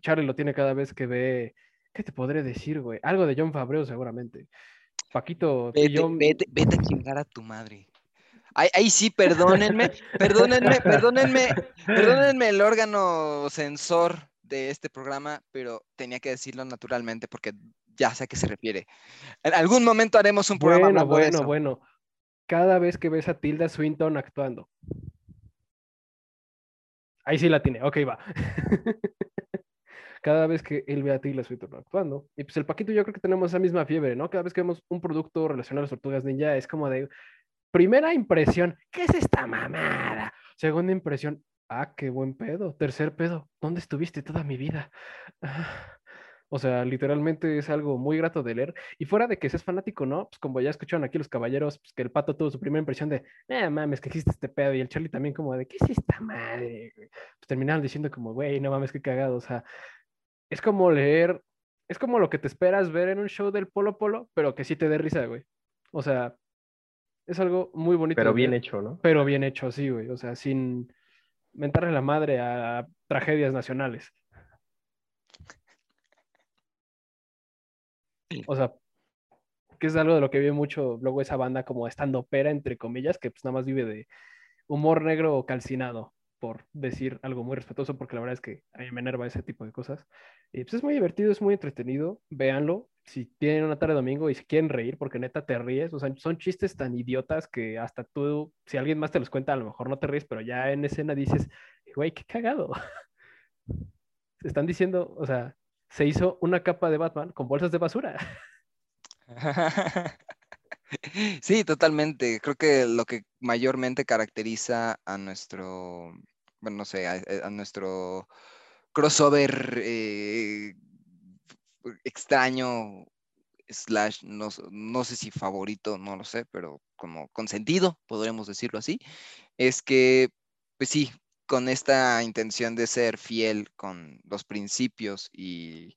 Charlie lo tiene cada vez que ve, ¿qué te podré decir, güey? Algo de John Favreau seguramente. Paquito, Vete, yo, vete, vete a chingar a tu madre. Ahí, ahí sí, perdónenme, perdónenme, perdónenme, perdónenme el órgano sensor de este programa, pero tenía que decirlo naturalmente porque ya sé a qué se refiere. En algún momento haremos un programa Bueno, bueno, bueno. Cada vez que ves a Tilda Swinton actuando. Ahí sí la tiene, ok, va. Cada vez que él ve a Tilda Swinton actuando. Y pues el Paquito yo creo que tenemos esa misma fiebre, ¿no? Cada vez que vemos un producto relacionado a las tortugas ninja es como de primera impresión, ¿qué es esta mamada? Segunda impresión, ah, qué buen pedo. Tercer pedo, ¿dónde estuviste toda mi vida? Ah, O sea, literalmente es algo muy grato de leer. Y fuera de que seas fanático, ¿no? Pues como ya escucharon aquí los caballeros, pues que el pato tuvo su primera impresión de, eh, mames, que existe este pedo. Y el Charlie también como de, ¿qué es esta madre? güey?". Pues terminaron diciendo como, güey, no mames, qué cagado. O sea, es como leer, es como lo que te esperas ver en un show del Polo Polo, pero que sí te dé risa, güey. O sea, es algo muy bonito. Pero bien hecho, ¿no? Pero bien hecho, sí, güey. O sea, sin mentarle la madre a tragedias nacionales. O sea, que es algo de lo que vive mucho luego esa banda como estando pera, entre comillas, que pues nada más vive de humor negro calcinado, por decir algo muy respetuoso, porque la verdad es que a mí me enerva ese tipo de cosas. Y pues es muy divertido, es muy entretenido, véanlo. Si tienen una tarde de domingo y se quieren reír, porque neta te ríes, o sea, son chistes tan idiotas que hasta tú, si alguien más te los cuenta, a lo mejor no te ríes, pero ya en escena dices, güey, qué cagado. Están diciendo, o sea, se hizo una capa de Batman con bolsas de basura. Sí, totalmente. Creo que lo que mayormente caracteriza a nuestro, bueno, no sé, a, nuestro crossover eh, extraño, slash, no, no sé si favorito, no lo sé, pero como consentido, podríamos decirlo así, es que, pues sí, con esta intención de ser fiel con los principios y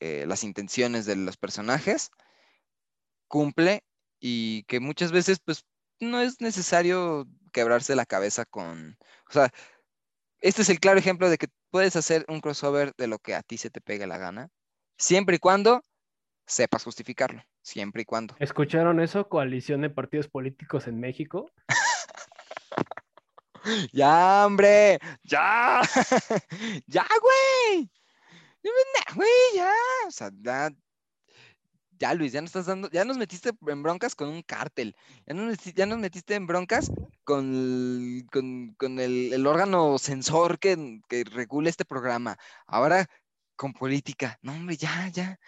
eh, las intenciones de los personajes, cumple y que muchas veces pues no es necesario quebrarse la cabeza con, o sea, este es el claro ejemplo de que puedes hacer un crossover de lo que a ti se te pegue la gana, siempre y cuando sepas justificarlo, siempre y cuando. ¿Escucharon eso? Coalición de partidos políticos en México. Ya, hombre, ya, ya, güey, Ya, güey, ya, o sea, ya, ya Luis, ya nos estás dando, ya nos metiste en broncas con un cártel, ya nos, ya nos metiste en broncas con, el- con, con el, el órgano censor que, que regula este programa. Ahora con política. No, hombre, ya, ya.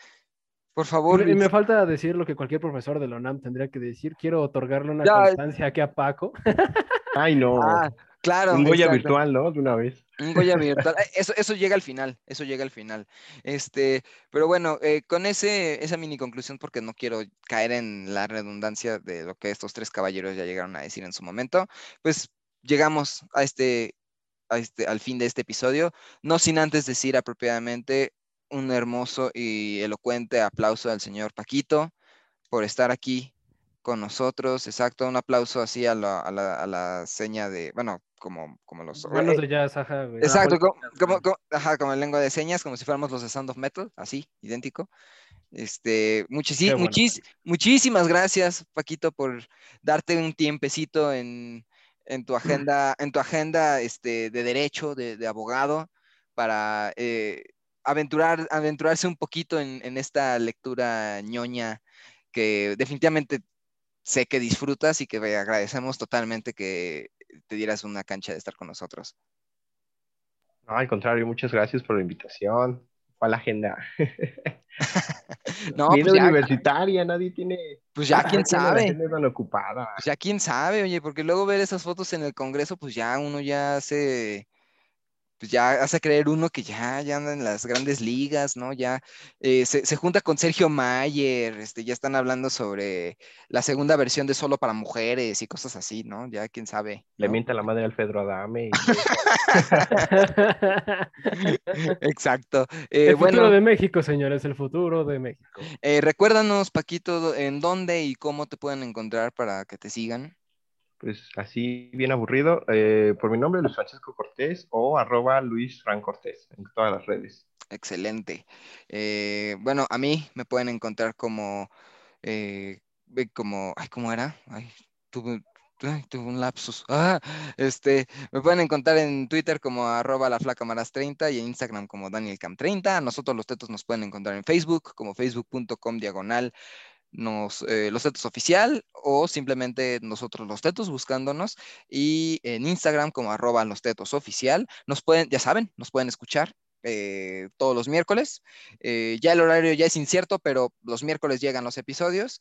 Por favor, Y me, falta decir lo que cualquier profesor de la UNAM tendría que decir. Quiero otorgarle una Ya. constancia aquí a Paco. Ay, no. Ah, claro. un Goya exacto. virtual, ¿no? De una vez. Un Goya virtual. Eso, eso llega al final, eso llega al final. Este, pero bueno, eh, con ese, esa mini conclusión, porque no quiero caer en la redundancia de lo que estos tres caballeros ya llegaron a decir en su momento, pues llegamos a este, a este, al fin de este episodio, no sin antes decir apropiadamente un hermoso y elocuente aplauso al señor Paquito por estar aquí con nosotros. Exacto, un aplauso así a la, a la, a la seña de, bueno, como, como los... Manos eh, de jazz, ajá, güey. Exacto, como, como- ajá, como en lengua de señas, como si fuéramos los de Sound of Metal, así, idéntico. Este, bueno, muchis- muchísimas gracias, Paquito, por darte un tiempecito en, en tu agenda, en tu agenda este, de derecho, de, de abogado, para eh, aventurar, aventurarse un poquito en, en esta lectura ñoña que definitivamente sé que disfrutas y que agradecemos totalmente que te dieras una cancha de estar con nosotros. No, al contrario, muchas gracias por la invitación. ¿Cuál agenda? No, pues ya, universitaria, nadie tiene. pues ya quién sabe. tan ocupada. Pues ya quién sabe, oye, porque luego ver esas fotos en el Congreso, pues ya uno ya hace, pues ya hace creer uno que ya, ya anda en las grandes ligas, ¿no? Ya eh, se, se junta con Sergio Mayer, este, ya están hablando sobre la segunda versión de Solo para Mujeres y cosas así, ¿no? Ya quién sabe. Le ¿no? mienta la madre al Pedro Adame. y- Exacto. Eh, el futuro bueno, de México, señores, el futuro de México. eh, recuérdanos, Paquito, en dónde y cómo te pueden encontrar para que te sigan. Pues así, bien aburrido. eh, por mi nombre, Luis Francisco Cortés o arroba Luis Fran Cortés en todas las redes. Excelente. Eh, bueno, a mí me pueden encontrar como, eh, como, ay, ¿cómo era? Ay, tuve, tuve un lapsus. Ah, este, me pueden encontrar en Twitter como arroba la flaca maras 30 y en Instagram como danielcam30. Nosotros los tetos nos pueden encontrar en Facebook como facebook.com diagonal eh, los tetos oficial o simplemente nosotros los tetos buscándonos y en Instagram como arroba los tetos oficial. Nos pueden, ya saben, nos pueden escuchar eh, todos los miércoles. Eh, ya el horario ya es incierto, pero los miércoles llegan los episodios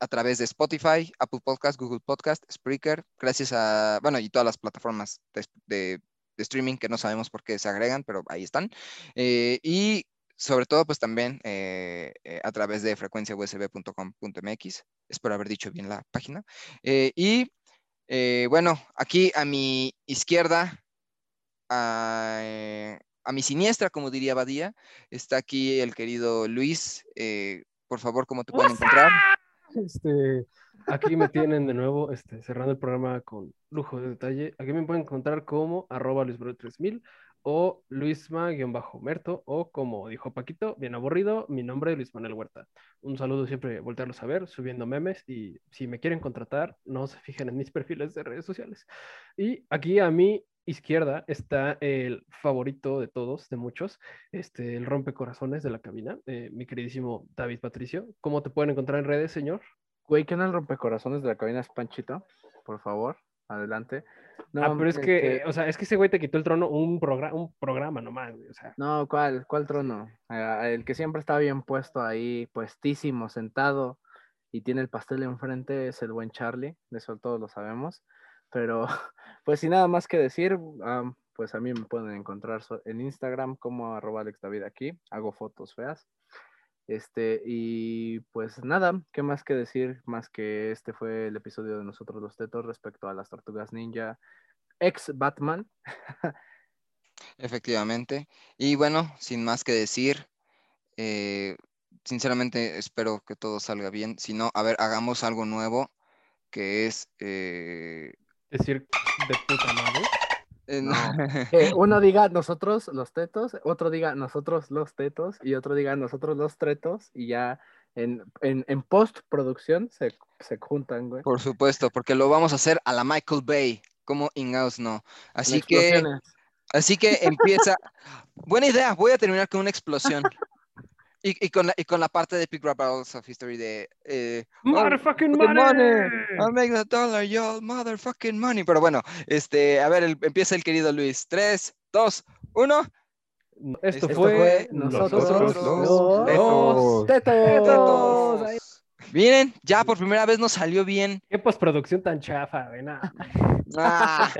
a través de Spotify, Apple Podcast, Google Podcast, Spreaker, gracias a, bueno, y todas las plataformas de, streaming que no sabemos por qué se agregan, pero ahí están. Y sobre todo, pues también eh, eh, a través de frecuenciausb.com.mx. Espero haber dicho bien la página. Eh, y bueno, aquí a mi izquierda, a, eh, a mi siniestra, como diría Badía, está aquí el querido Luis. Por favor, ¿cómo te pueden encontrar? Este, aquí me tienen de nuevo, este, cerrando el programa con lujo de detalle. Aquí me pueden encontrar como arroba luisbro3000 o luisma-merto o como dijo Paquito, bien aburrido, mi nombre es Luis Manuel Huerta. Un saludo siempre, voltearlos a ver, subiendo memes y si me quieren contratar, no se fijen en mis perfiles de redes sociales. Y aquí a mi izquierda está el favorito de todos, de muchos, este, el rompecorazones de la cabina, eh, mi queridísimo David Patricio. ¿Cómo te pueden encontrar en redes, señor? Güey, ¿quién es el rompecorazones de la cabina es Panchito? Por favor, adelante. No, ah, pero es que, este, eh, o sea, es que ese güey te quitó el trono un, progra- un programa nomás, güey, o sea. No, ¿cuál? ¿Cuál trono? Ah, el que siempre está bien puesto ahí, puestísimo, sentado, y tiene el pastel enfrente, es el buen Charlie, de eso todos lo sabemos. Pero, pues sin nada más que decir, am, pues a mí me pueden encontrar en Instagram como arroba Alex David aquí, hago fotos feas. Este, y pues nada, ¿qué más que decir? Más que este fue el episodio de nosotros los tetos respecto a las tortugas ninja, ex Batman. Efectivamente. Y bueno, sin más que decir, eh, sinceramente espero que todo salga bien. Si no, a ver, hagamos algo nuevo, que es... eh, Decir de puta madre. Eh, No. Eh, uno diga nosotros los tetos, otro diga nosotros los tetos y otro diga nosotros los tretos y ya en, en, en postproducción se, se juntan, güey. Por supuesto, porque lo vamos a hacer a la Michael Bay, como Ingaus no. Así que, así que empieza. Buena idea, voy a terminar con una explosión. Y, y con la, y con la parte de Epic Rap Battles of History de... eh, Motherfucking Good money. I'll make the dollar, yo, motherfucking money. Pero bueno, este, a ver, el- empieza el querido Luis. Tres, dos, uno. Esto, Esto fue, fue nosotros, nosotros los los tetos. tetos. Miren, ya por primera vez nos salió bien. Qué postproducción tan chafa, güey. nah. Ah.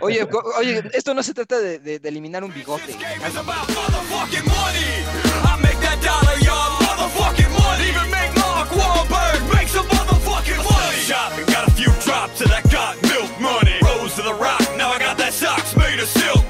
Oye, oye, esto no se trata de, de- de eliminar un bigote. Wahlberg, makes a motherfucking money. Shopping, got a few drops and I got milk money. Rose to the rock, now I got that socks made of silk.